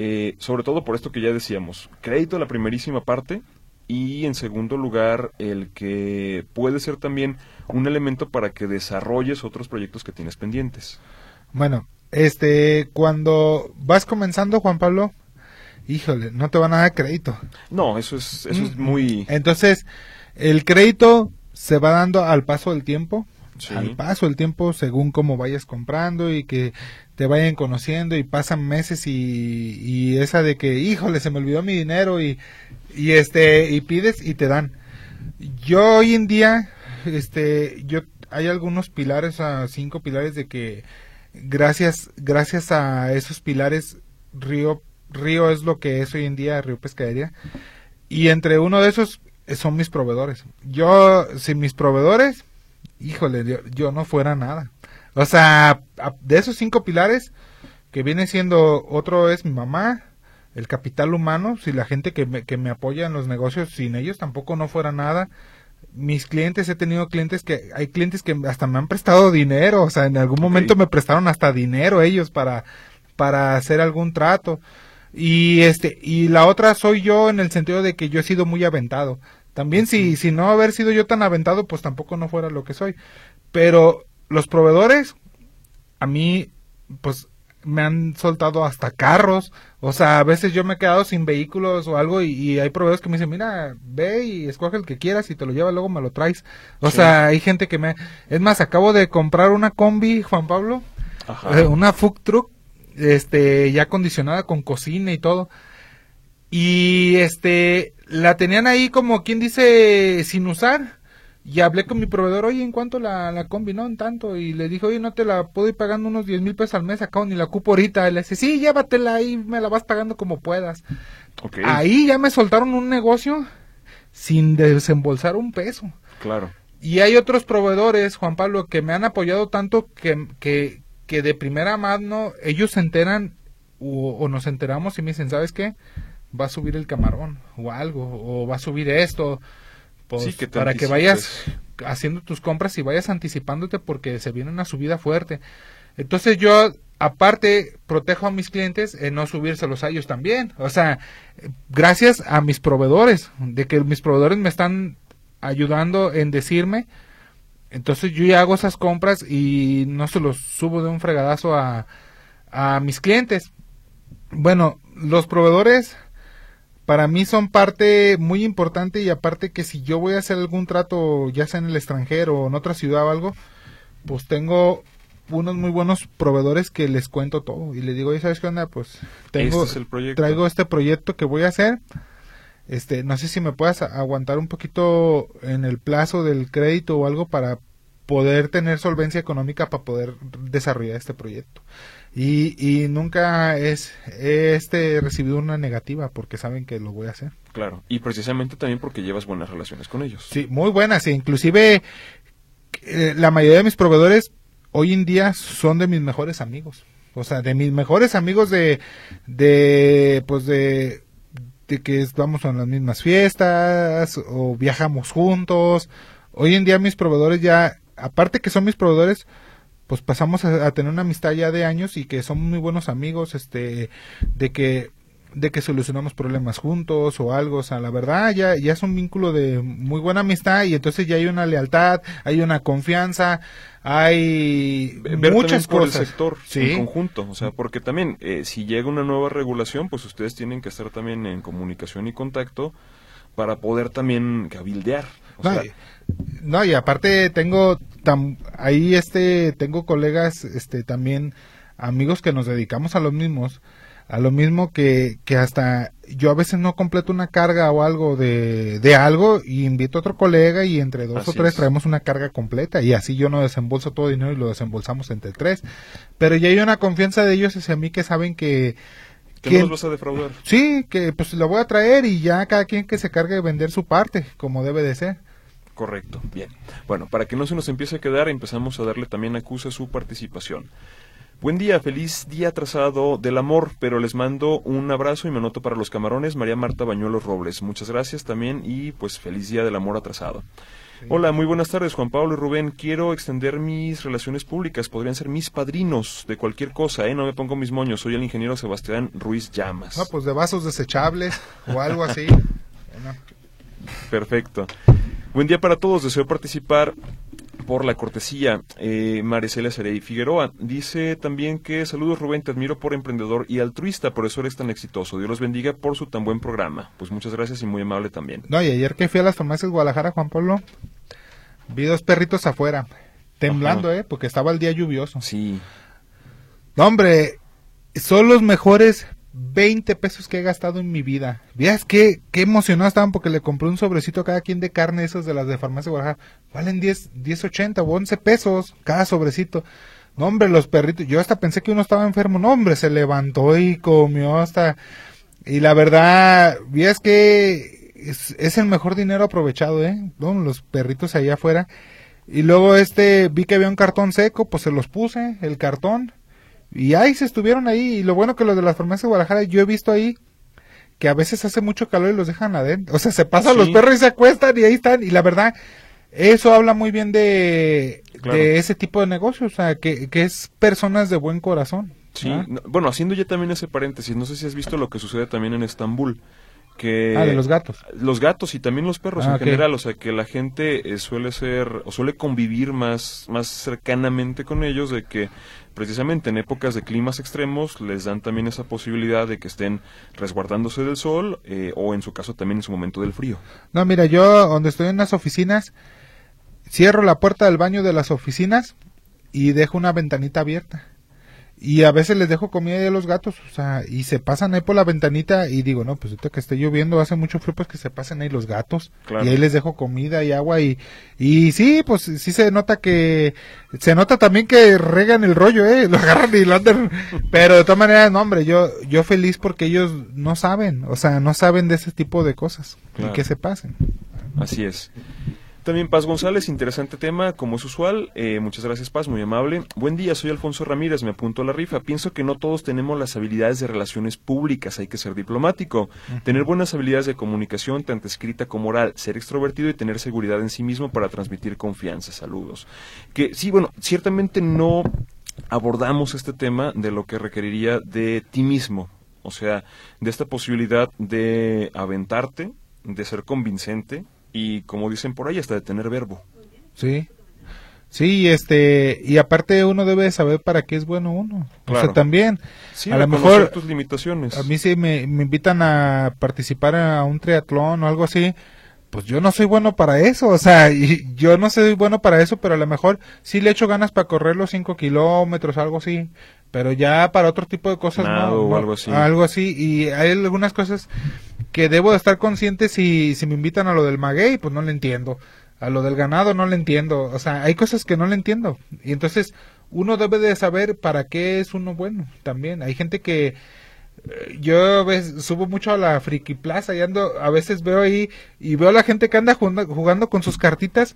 eh, sobre todo por esto que ya decíamos, crédito la primerísima parte y en segundo lugar el que puede ser también un elemento para que desarrolles otros proyectos que tienes pendientes. Bueno, este, cuando vas comenzando, Juan Pablo, híjole, no te van a dar crédito. No, eso es, eso es mm, muy... Entonces, el crédito se va dando al paso del tiempo al paso el tiempo según cómo vayas comprando y que te vayan conociendo y pasan meses y, esa de que híjole se me olvidó mi dinero y, este y pides y te dan yo hoy en día este yo hay algunos pilares a cinco pilares de que gracias gracias a esos pilares Río Río es lo que es hoy en día Río Pescadería. Y entre uno de esos son mis proveedores. Yo sin mis proveedores híjole, yo, no fuera nada. O sea, de esos cinco pilares, que viene siendo, otro es mi mamá, el capital humano, si la gente que me, que me apoya en los negocios, sin ellos tampoco no fuera nada. Mis clientes, he tenido clientes que, hay clientes que hasta me han prestado dinero, o sea, en algún momento me prestaron hasta dinero ellos para, para hacer algún trato. Y este, y la otra soy yo en el sentido de que yo he sido muy aventado. También si, si no haber sido yo tan aventado, pues tampoco no fuera lo que soy. Pero los proveedores, a mí, pues me han soltado hasta carros. O sea, a veces yo me he quedado sin vehículos o algo y, hay proveedores que me dicen, mira, ve y escoge el que quieras y te lo lleva, luego me lo traes. O sea, hay gente que me... Es más, acabo de comprar una combi, Juan Pablo, eh, una Fook Truck, este, ya acondicionada con cocina y todo. Y este, la tenían ahí como quien dice sin usar. Y hablé con mi proveedor, oye, ¿en cuánto la, la combi? No, en tanto. Y le dije, oye, no te la puedo ir pagando unos 10 mil pesos al mes, acá ni la cupo ahorita. Y le dice, sí, llévatela ahí, me la vas pagando como puedas. Ahí ya me soltaron un negocio sin desembolsar un peso. Claro. Y hay otros proveedores, Juan Pablo, que me han apoyado tanto que, que, que de primera mano ellos se enteran o, o nos enteramos y me dicen, ¿sabes qué? va a subir el camarón o algo, o va a subir esto, pues, para que vayas haciendo tus compras y vayas anticipándote porque se viene una subida fuerte. Entonces yo, aparte, protejo a mis clientes en no subírselos a ellos también. O sea, gracias a mis proveedores, de que mis proveedores me están ayudando en decirme, entonces yo ya hago esas compras y no se los subo de un fregadazo a, a mis clientes. Bueno, los proveedores para mí son parte muy importante y aparte que si yo voy a hacer algún trato, ya sea en el extranjero o en otra ciudad o algo, pues tengo unos muy buenos proveedores que les cuento todo y les digo, ¿y sabes qué onda? Pues tengo, este traigo este proyecto que voy a hacer. Este, no sé si me puedas aguantar un poquito en el plazo del crédito o algo para poder tener solvencia económica para poder desarrollar este proyecto. Y, y nunca es este recibido una negativa porque saben que lo voy a hacer. Claro, y precisamente también porque llevas buenas relaciones con ellos. Sí, muy buenas, e inclusive eh, la mayoría de mis proveedores hoy en día son de mis mejores amigos. O sea, de mis mejores amigos de, de pues de, de que vamos a las mismas fiestas o viajamos juntos. Hoy en día mis proveedores ya aparte que son mis proveedores, pues pasamos a, tener una amistad ya de años y que son muy buenos amigos, este, de que de que solucionamos problemas juntos o algo, o sea, la verdad ya, ya es un vínculo de muy buena amistad y entonces ya hay una lealtad, hay una confianza, hay muchas cosas. el sector en conjunto, o sea, porque también eh, si llega una nueva regulación, pues ustedes tienen que estar también en comunicación y contacto para poder también cabildear. No, y aparte tengo ahí este tengo colegas este también amigos que nos dedicamos a los mismos A lo mismo que, que hasta yo a veces no completo una carga o algo de, de algo y invito a otro colega y entre dos Así o tres es. traemos una carga completa y así yo no desembolso todo dinero y lo desembolsamos entre tres. Pero ya hay una confianza de ellos hacia mí que saben que, Que que- no los vas a defraudar. sí, que pues lo voy a traer y ya cada quien que se cargue de vender su parte, como debe de ser. Correcto, bien. Bueno, para que no se nos empiece a quedar, empezamos a darle también a Cusa su participación. Buen día, feliz día atrasado del amor, pero les mando un abrazo y me anoto para los camarones, María Marta Bañuelos Robles. Muchas gracias también y pues feliz día del amor atrasado. Hola, muy buenas tardes, Juan Pablo y Rubén. Quiero extender mis relaciones públicas. Podrían ser mis padrinos de cualquier cosa, ¿eh? No me pongo mis moños. Soy el ingeniero Sebastián Ruiz Llamas. No, pues de vasos desechables o algo así. Bueno, Perfecto. Buen día para todos. Deseo participar por la cortesía. Eh, Maricela Serey Figueroa dice también que saludos Rubén, te admiro por emprendedor y altruista, por eso eres tan exitoso. Dios los bendiga por su tan buen programa. Pues muchas gracias y muy amable también. No, y ayer que fui a las farmacias Guadalajara, Juan Pablo, vi dos perritos afuera, temblando, ¿eh? Porque estaba el día lluvioso. Sí, No, hombre, son los mejores 20 pesos que he gastado en mi vida. Veas qué, qué emocionados estaban porque le compré un sobrecito a cada quien de carne, esos de las de farmacia Guadalajara. Valen 10, 10.80 o 11 pesos cada sobrecito. No, hombre, los perritos, yo hasta pensé que uno estaba enfermo. No, hombre, se levantó y comió hasta... Y la verdad, veas que es, es el mejor dinero aprovechado, ¿eh? No, los perritos allá afuera. Y luego este, vi que había un cartón seco, pues se los puse, el cartón. Y ahí se estuvieron ahí. Y lo bueno que los de las farmacias de Guadalajara, yo he visto ahí que a veces hace mucho calor y los dejan adentro. O sea, se pasan Sí. los perros y se acuestan y ahí están. Y la verdad, eso habla muy bien de, Claro. de ese tipo de negocio. O sea, que, que es personas de buen corazón. sí. No, bueno, haciendo ya también ese paréntesis, no sé si has visto lo que sucede también en Estambul. Que Ah, de los gatos. Los gatos y también los perros Ah, en general, o sea que la gente eh, suele ser o suele convivir más, más cercanamente con ellos de que precisamente en épocas de climas extremos les dan también esa posibilidad de que estén resguardándose del sol eh, o en su caso también en su momento del frío. No, mira, yo donde estoy en las oficinas, cierro la puerta del baño de las oficinas y dejo una ventanita abierta. Y a veces les dejo comida a los gatos, o sea, y se pasan ahí por la ventanita y digo, no, pues ahorita que esté lloviendo, hace mucho frío, pues que se pasen ahí los gatos. Claro. Y ahí les dejo comida y agua y, y sí, pues sí se nota que, se nota también que regan el rollo, eh, lo agarran y lo andan, pero de todas maneras, no, hombre, yo, yo feliz porque ellos no saben, o sea, no saben de ese tipo de cosas Claro. y que se pasen. Así es. También Paz González, interesante tema, como es usual. Eh, muchas gracias, Paz, muy amable. Buen día, soy Alfonso Ramírez, me apunto a la rifa. Pienso que no todos tenemos las habilidades de relaciones públicas, hay que ser diplomático, tener buenas habilidades de comunicación, tanto escrita como oral, ser extrovertido y tener seguridad en sí mismo para transmitir confianza. Saludos. Que sí, bueno, ciertamente no abordamos este tema de lo que requeriría de ti mismo, o sea, de esta posibilidad de aventarte, de ser convincente y, como dicen por ahí, hasta de tener verbo. Sí. Sí, este, y aparte uno debe de saber para qué es bueno uno. O sea, también, Sí, a lo mejor, tus limitaciones. a mí si me, me invitan a participar a un triatlón o algo así, pues yo no soy bueno para eso, o sea, y yo no soy bueno para eso, pero a lo mejor sí le echo ganas para correr los 5 kilómetros, algo así, pero ya para otro tipo de cosas Nado no, o algo así. algo así, y hay algunas cosas que debo de estar consciente si, si me invitan a lo del maguey, pues no le entiendo. A lo del ganado no le entiendo. O sea, hay cosas que no le entiendo. Y entonces uno debe de saber para qué es uno bueno también. Hay gente que eh, yo subo mucho a la friki plaza y ando, a veces veo ahí y veo a la gente que anda jugando, jugando con sus cartitas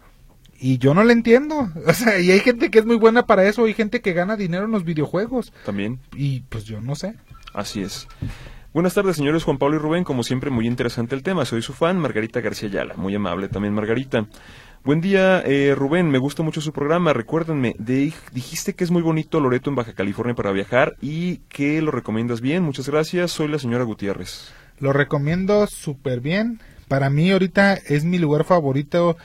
y yo no le entiendo. O sea, y hay gente que es muy buena para eso, hay gente que gana dinero en los videojuegos También. y pues yo no sé. Así es. Buenas tardes, señores Juan Pablo y Rubén. Como siempre, muy interesante el tema. Soy su fan, Margarita García Ayala. Muy amable también, Margarita. Buen día, eh, Rubén. Me gusta mucho su programa. Recuérdenme, de- dijiste que es muy bonito Loreto en Baja California para viajar y que lo recomiendas bien. Muchas gracias. Soy la señora Gutiérrez. Lo recomiendo súper bien. Para mí ahorita es mi lugar favorito.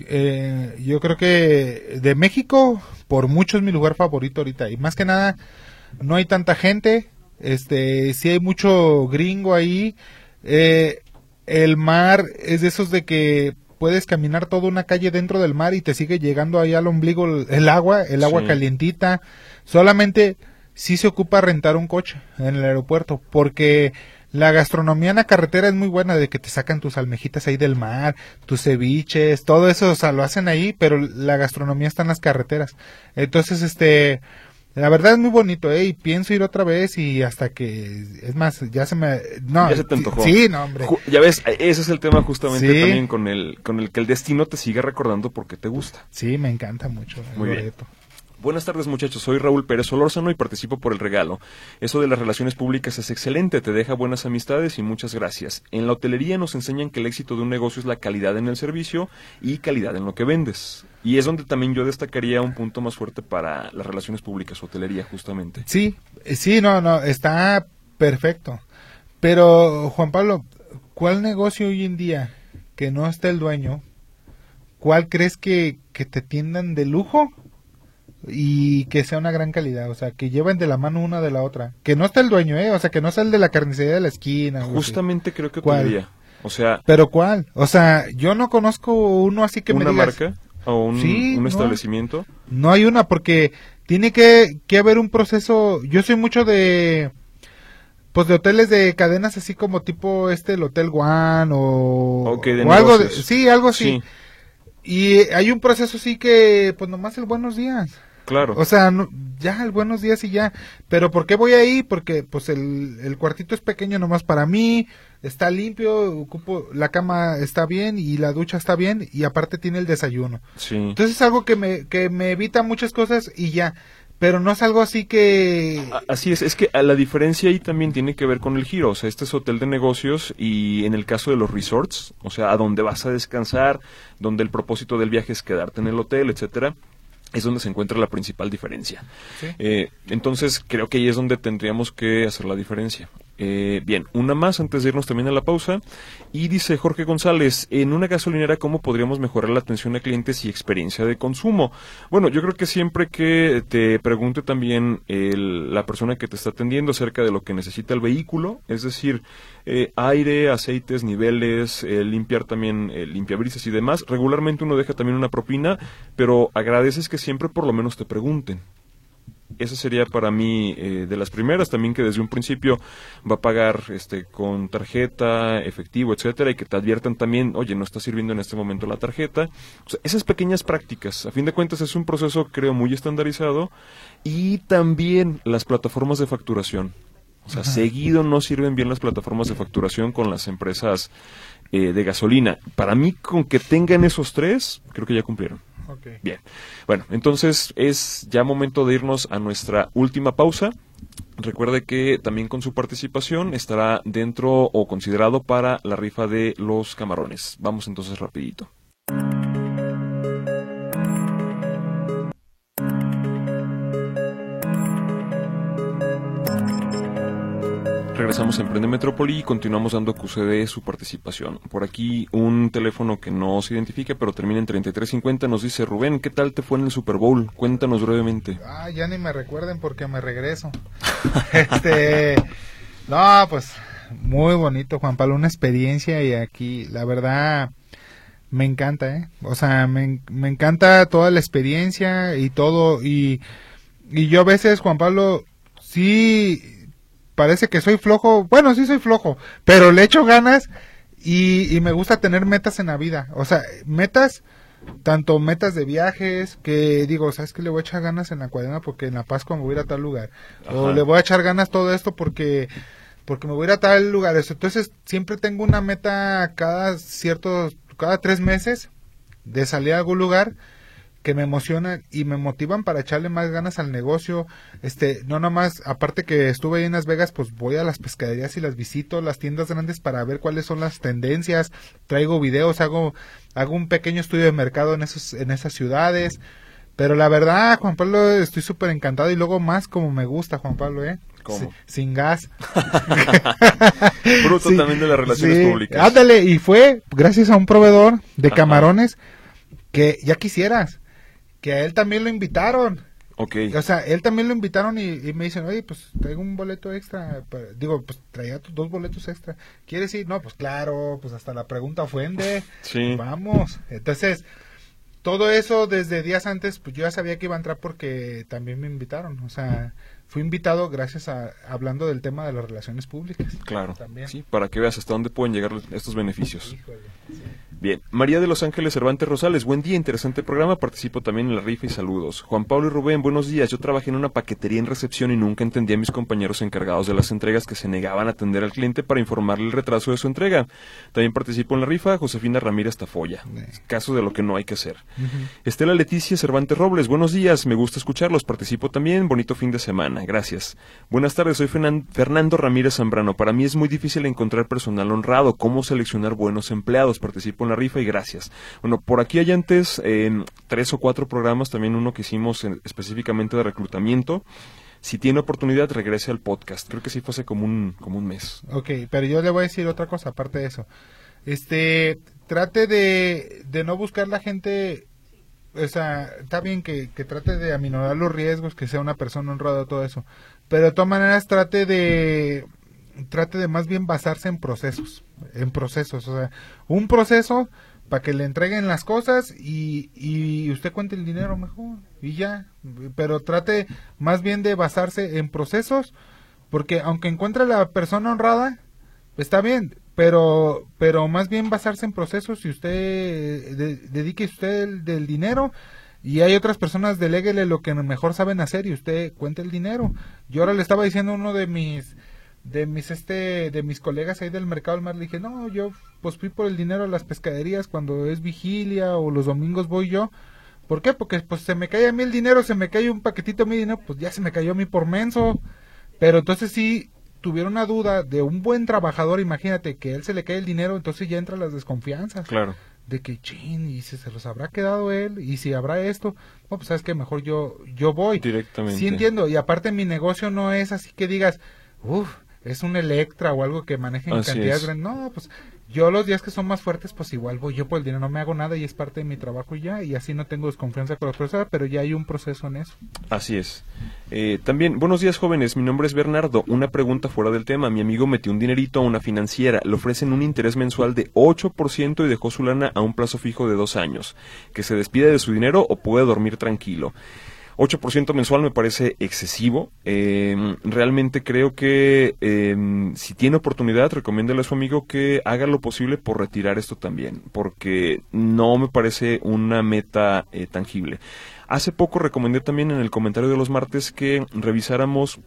Eh, yo creo que de México, por mucho es mi lugar favorito ahorita. Y más que nada, no hay tanta gente. Este, sí hay mucho gringo ahí. Eh, el mar es de esos de que puedes caminar toda una calle dentro del mar y te sigue llegando ahí al ombligo el, el agua, el agua Sí. calientita. Solamente sí se ocupa rentar un coche en el aeropuerto, porque la gastronomía en la carretera es muy buena, de que te sacan tus almejitas ahí del mar, tus ceviches, todo eso, o sea, lo hacen ahí, pero la gastronomía está en las carreteras. Entonces, este, la verdad es muy bonito, ¿eh? Y pienso ir otra vez y hasta que, es más, ya se me, no. Ya se te antojó. Sí, no, hombre. Ju- Ya ves, ese es el tema justamente Sí. también con el, con el que el destino te sigue recordando porque te gusta. Sí, me encanta mucho. el Muy bien. Loreto. Buenas tardes muchachos, soy Raúl Pérez Solórzano y participo por el regalo. Eso de las relaciones públicas es excelente, te deja buenas amistades y muchas gracias. En la hotelería nos enseñan que el éxito de un negocio es la calidad en el servicio y calidad en lo que vendes. Y es donde también yo destacaría un punto más fuerte para las relaciones públicas, hotelería justamente. Sí, eh, sí, no, no, está perfecto. Pero, Juan Pablo, ¿cuál negocio hoy en día que no esté el dueño? ¿Cuál crees que, que te tiendan de lujo? Y que sea una gran calidad, o sea, que lleven de la mano una de la otra. Que no esté el dueño, ¿eh? O sea, que no sea el de la carnicería de la esquina. así. Justamente creo que ¿Cuál? hotelería. O sea, Pero ¿cuál? O sea, yo no conozco uno así que me una digas, marca o un, Sí, un no. establecimiento. No hay una porque tiene que, que haber un proceso. Yo soy mucho de pues de hoteles de cadenas así como tipo este el Hotel One o, Ok, de o algo de, sí, algo así. Sí, Y hay un proceso así que pues nomás el buenos días. Claro. O sea, no- ya el buenos días y ya. Pero ¿por qué voy ahí? Porque pues el, el cuartito es pequeño nomás para mí, está limpio, ocupo la cama está bien y la ducha está bien y aparte tiene el desayuno. sí. Entonces es algo que me, que me evita muchas cosas y ya. Pero no es algo así que... Así es, es que a la diferencia ahí también tiene que ver con el giro, o sea, este es hotel de negocios y en el caso de los resorts, o sea, a donde vas a descansar, donde el propósito del viaje es quedarte en el hotel, etcétera, es donde se encuentra la principal diferencia. Sí. Eh, entonces, creo que ahí es donde tendríamos que hacer la diferencia. Eh, bien, una más antes de irnos también a la pausa. Y dice Jorge González, en una gasolinera, ¿cómo podríamos mejorar la atención a clientes y experiencia de consumo? Bueno, yo creo que siempre que te pregunte también el- la persona que te está atendiendo acerca de lo que necesita el vehículo, es decir, eh, aire, aceites, niveles, eh, limpiar también eh, limpiabrisas y demás, regularmente uno deja también una propina, pero agradeces que siempre por lo menos te pregunten esa sería para mí eh, de las primeras. También que desde un principio va a pagar este con tarjeta efectivo etcétera y que te adviertan también oye no está sirviendo en este momento la tarjeta o sea, esas pequeñas prácticas a fin de cuentas es un proceso creo muy estandarizado. Y también las plataformas de facturación. O sea seguido no sirven bien las plataformas de facturación con las empresas eh, de gasolina. Para mí con que tengan esos tres creo que ya cumplieron Bien, bueno, entonces es ya momento de irnos a nuestra última pausa. Recuerde que también con su participación estará dentro o considerado para la rifa de los camarones. Vamos entonces rapidito. Regresamos a Emprende Metrópoli y continuamos dando QCD su participación. Por aquí un teléfono que no se identifica, pero termina en 3350 nos dice Rubén, ¿qué tal te fue en el Super Bowl? Cuéntanos brevemente. Ah, ya ni me recuerden porque me regreso. este... No, pues muy bonito, Juan Pablo, una experiencia y aquí, la verdad, me encanta, ¿eh? O sea, me, me encanta toda la experiencia y todo y, y yo a veces, Juan Pablo, sí parece que soy flojo, bueno, sí soy flojo, pero le echo ganas y, y me gusta tener metas en la vida, o sea, metas tanto metas de viajes que digo, ¿sabes qué? Le voy a echar ganas en la cuaderna porque en La Pascua me voy a ir a tal lugar. O le voy a echar ganas todo esto porque porque me voy a ir a tal lugar. Eso. Entonces, siempre tengo una meta cada ciertos, cada tres meses de salir a algún lugar que me emocionan y me motivan para echarle más ganas al negocio. Este, no nomás, aparte que estuve ahí en Las Vegas, pues voy a las pescaderías y las visito, las tiendas grandes para ver cuáles son las tendencias, traigo videos, hago, hago un pequeño estudio de mercado en esos, en esas ciudades. Pero la verdad, Juan Pablo, estoy súper encantado y luego más como me gusta, Juan Pablo, ¿eh? ¿Cómo? Si- sin gas. Fruto Sí, también de las relaciones sí. públicas. Ándale, y fue gracias a un proveedor de Ajá. camarones que ya quisieras, que a él también lo invitaron. Ok, O sea, él también lo invitaron y, y me dicen, oye, pues traigo un boleto extra. Digo, pues traía tus dos boletos extra. ¿Quieres ir? No, pues claro, pues hasta la pregunta ofende. sí, Vamos. Entonces, todo eso desde días antes, pues yo ya sabía que iba a entrar porque también me invitaron. O sea, fui invitado gracias a hablando del tema de las relaciones públicas. Claro. También. Sí, para que veas hasta dónde pueden llegar estos beneficios. Híjole, sí. Bien, María de los Ángeles Cervantes Rosales, buen día, interesante programa, participo también en la rifa y saludos. Juan Pablo y Rubén, buenos días, yo trabajé en una paquetería en recepción y nunca entendí a mis compañeros encargados de las entregas que se negaban a atender al cliente para informarle el retraso de su entrega. También participo en la rifa, Josefina Ramírez Tafoya, caso de lo que no hay que hacer. Estela Leticia Cervantes Robles, buenos días, me gusta escucharlos, participo también, bonito fin de semana, gracias. Buenas tardes, soy Fernan- Fernando Ramírez Zambrano, para mí es muy difícil encontrar personal honrado, cómo seleccionar buenos empleados, participo en la rifa y gracias. Bueno, por aquí hay antes en tres o cuatro programas, también uno que hicimos en- específicamente de reclutamiento. Si tiene oportunidad, regrese al podcast. Creo que sí fue hace como un, como un mes. Ok, pero yo le voy a decir otra cosa aparte de eso. Este, trate de, de no buscar la gente, o sea, está bien que, que trate de aminorar los riesgos, que sea una persona honrada, todo eso, pero de todas maneras trate de, trate de más bien basarse en procesos, en procesos, o sea, un proceso para que le entreguen las cosas y, y usted cuente el dinero mejor y ya, pero trate más bien de basarse en procesos porque aunque encuentre la persona honrada, está bien, pero pero más bien basarse en procesos y usted de- dedique usted el, del dinero y hay otras personas deléguele lo que mejor saben hacer y usted cuente el dinero. Yo ahora le estaba diciendo a uno de mis de mis este de mis colegas ahí del mercado del mar le dije, "No, yo pues fui por el dinero a las pescaderías cuando es vigilia o los domingos voy yo." ¿Por qué? Porque pues se me cae a mí el dinero, se me cae un paquetito a mi dinero, pues ya se me cayó a mí por menso. Pero entonces sí tuvieron una duda de un buen trabajador, imagínate que a él se le cae el dinero, entonces ya entran las desconfianzas. Claro. De que, chin, y si se los habrá quedado él, y si habrá esto, no, pues sabes que mejor yo, yo voy. Directamente. Sí entiendo, y aparte mi negocio no es así que digas, uff, es un Electra o algo que maneje en Así cantidades es. grandes. No, pues yo los días que son más fuertes, pues igual voy yo por el dinero, no me hago nada y es parte de mi trabajo y ya, y así no tengo desconfianza con la persona, pero ya hay un proceso en eso. Así es. Eh, también, buenos días jóvenes, mi nombre es Bernardo. Una pregunta fuera del tema. Mi amigo metió un dinerito a una financiera, le ofrecen un interés mensual de 8% y dejó su lana a un plazo fijo de dos años. Que se despide de su dinero o puede dormir tranquilo. 8% mensual me parece excesivo. Eh, realmente creo que eh, si tiene oportunidad, recomiéndale a su amigo que haga lo posible por retirar esto también, porque no me parece una meta eh, tangible. Hace poco recomendé también en el comentario de los martes que revisáramos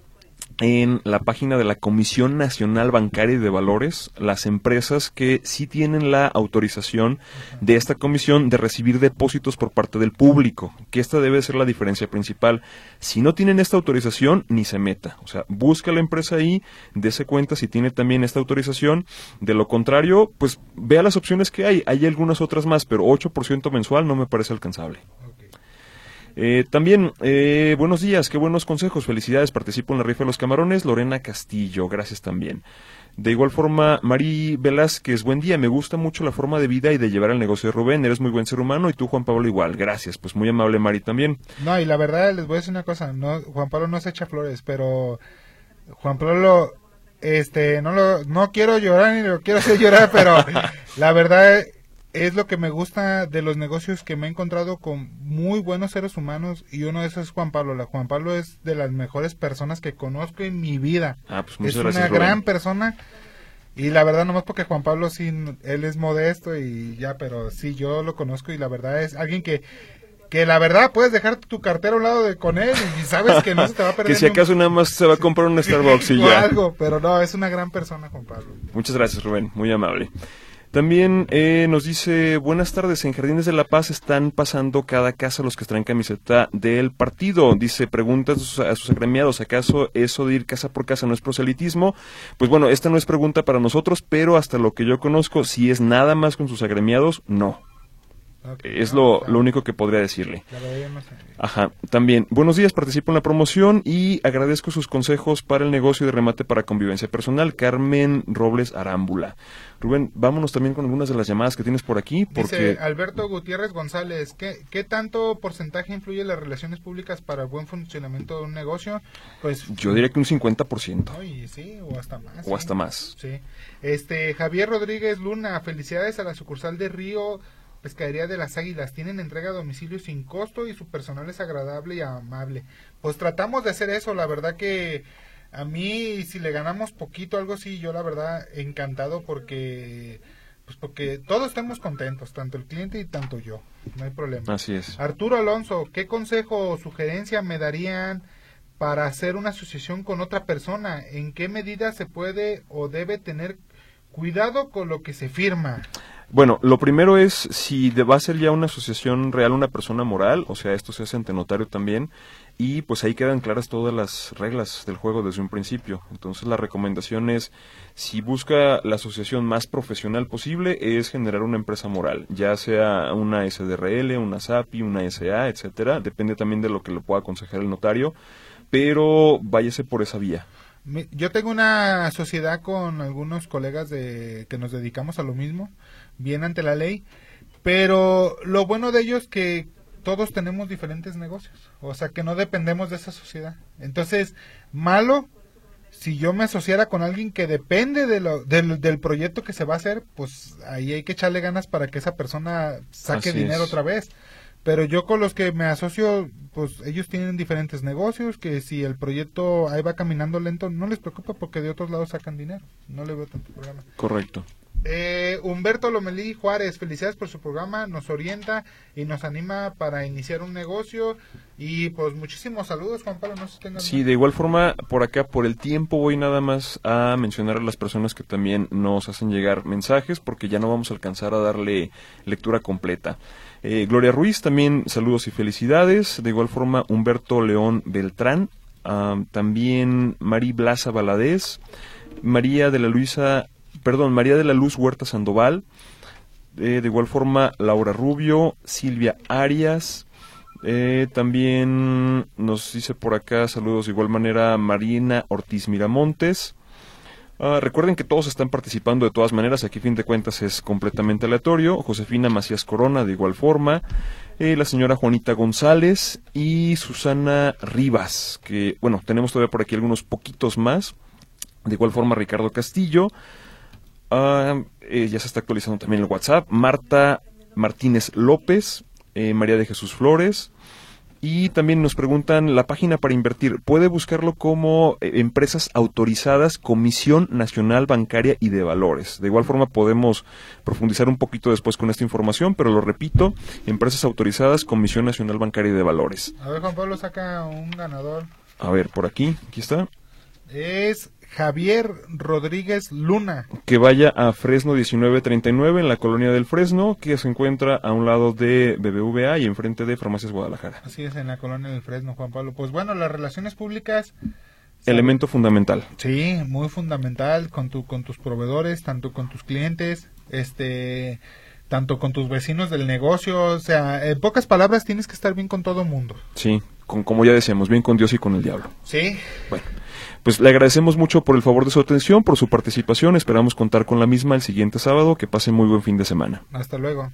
en la página de la Comisión Nacional Bancaria y de Valores las empresas que sí tienen la autorización de esta comisión de recibir depósitos por parte del público, que esta debe ser la diferencia principal. Si no tienen esta autorización, ni se meta. O sea, busca la empresa ahí, dése cuenta si tiene también esta autorización. De lo contrario, pues vea las opciones que hay. Hay algunas otras más, pero 8% mensual no me parece alcanzable. Eh, también, eh, buenos días, qué buenos consejos, felicidades, participo en la rifa de los camarones, Lorena Castillo, gracias también. De igual forma, Mari Velázquez, buen día, me gusta mucho la forma de vida y de llevar el negocio de Rubén, eres muy buen ser humano y tú, Juan Pablo, igual, gracias, pues muy amable Mari también. No, y la verdad les voy a decir una cosa, no Juan Pablo no se echa flores, pero Juan Pablo este no lo no quiero llorar ni lo quiero hacer llorar, pero la verdad es lo que me gusta de los negocios que me he encontrado con muy buenos seres humanos y uno de esos es Juan Pablo. La Juan Pablo es de las mejores personas que conozco en mi vida. Ah, pues es muchas una gracias, Rubén. gran persona y la verdad nomás porque Juan Pablo sí él es modesto y ya, pero sí yo lo conozco y la verdad es alguien que que la verdad puedes dejar tu cartera a un lado de con él y sabes que no se te va a perder Que si acaso nada más se va a comprar un Starbucks y o ya. algo, pero no, es una gran persona Juan Pablo. Muchas gracias, Rubén, muy amable. También eh, nos dice, buenas tardes, en Jardines de la Paz están pasando cada casa los que traen camiseta del partido. Dice, pregunta a sus, a sus agremiados, ¿acaso eso de ir casa por casa no es proselitismo? Pues bueno, esta no es pregunta para nosotros, pero hasta lo que yo conozco, si es nada más con sus agremiados, no. Es lo, lo único que podría decirle. Ajá, también. Buenos días, participo en la promoción y agradezco sus consejos para el negocio de remate para convivencia personal. Carmen Robles Arámbula. Rubén, vámonos también con algunas de las llamadas que tienes por aquí, porque Dice Alberto Gutiérrez González, ¿qué, ¿qué tanto porcentaje influye las relaciones públicas para el buen funcionamiento de un negocio? Pues yo diría que un 50% no, y sí, o hasta más. o hasta más. Sí. Este, Javier Rodríguez Luna, felicidades a la sucursal de Río Pescadería de las Águilas. Tienen entrega a domicilio sin costo y su personal es agradable y amable. Pues tratamos de hacer eso, la verdad que a mí si le ganamos poquito algo así, yo la verdad encantado porque pues porque todos estemos contentos, tanto el cliente y tanto yo, no hay problema. Así es. Arturo Alonso, ¿qué consejo o sugerencia me darían para hacer una asociación con otra persona? ¿En qué medida se puede o debe tener cuidado con lo que se firma? Bueno, lo primero es si va a ser ya una asociación real, una persona moral, o sea, esto se hace ante notario también, y pues ahí quedan claras todas las reglas del juego desde un principio. Entonces la recomendación es, si busca la asociación más profesional posible, es generar una empresa moral, ya sea una SDRL, una SAPI, una SA, etcétera, depende también de lo que le pueda aconsejar el notario, pero váyase por esa vía. Yo tengo una sociedad con algunos colegas de que nos dedicamos a lo mismo, bien ante la ley, pero lo bueno de ellos es que todos tenemos diferentes negocios, o sea que no dependemos de esa sociedad. Entonces, malo si yo me asociara con alguien que depende de lo, del, del, proyecto que se va a hacer, pues ahí hay que echarle ganas para que esa persona saque dinero otra vez. Pero yo con los que me asocio, pues ellos tienen diferentes negocios, que si el proyecto ahí va caminando lento, no les preocupa porque de otros lados sacan dinero. No le veo tanto problema. Correcto. Eh, Humberto Lomelí Juárez, felicidades por su programa, nos orienta y nos anima para iniciar un negocio. Y pues muchísimos saludos Juan Pablo, no tengan Sí, de igual forma por acá por el tiempo voy nada más a mencionar a las personas que también nos hacen llegar mensajes porque ya no vamos a alcanzar a darle lectura completa. Eh, Gloria Ruiz también saludos y felicidades, de igual forma Humberto León Beltrán, también María Blasa Valadez, María de la Luisa perdón, María de la Luz Huerta Sandoval, eh, de igual forma Laura Rubio, Silvia Arias, eh, también nos dice por acá saludos de igual manera Marina Ortiz Miramontes. Ah, recuerden que todos están participando de todas maneras, aquí fin de cuentas es completamente aleatorio. Josefina Macías Corona de igual forma, eh, la señora Juanita González y Susana Rivas, que bueno, tenemos todavía por aquí algunos poquitos más. De igual forma Ricardo Castillo, Eh, ya se está actualizando también el WhatsApp. Marta Martínez López, eh, María de Jesús Flores. Y también nos preguntan la página para invertir. Puede buscarlo como eh, empresas autorizadas, Comisión Nacional Bancaria y de Valores. De igual forma podemos profundizar un poquito después con esta información, pero lo repito, empresas autorizadas, Comisión Nacional Bancaria y de Valores. A ver, Juan Pablo saca un ganador. A ver, por aquí, aquí está. Es Javier Rodríguez Luna. Que vaya a Fresno 1939 en la colonia del Fresno, que se encuentra a un lado de BBVA y enfrente de Farmacias Guadalajara. Así es, en la colonia del Fresno, Juan Pablo. Pues bueno, las relaciones públicas... Elemento fundamental. Sí, muy fundamental con, tu, con tus proveedores, tanto con tus clientes, este tanto con tus vecinos del negocio, o sea, en pocas palabras tienes que estar bien con todo el mundo. Sí, con, como ya decíamos, bien con Dios y con el diablo. Sí. Bueno, pues le agradecemos mucho por el favor de su atención, por su participación. Esperamos contar con la misma el siguiente sábado. Que pasen muy buen fin de semana. Hasta luego.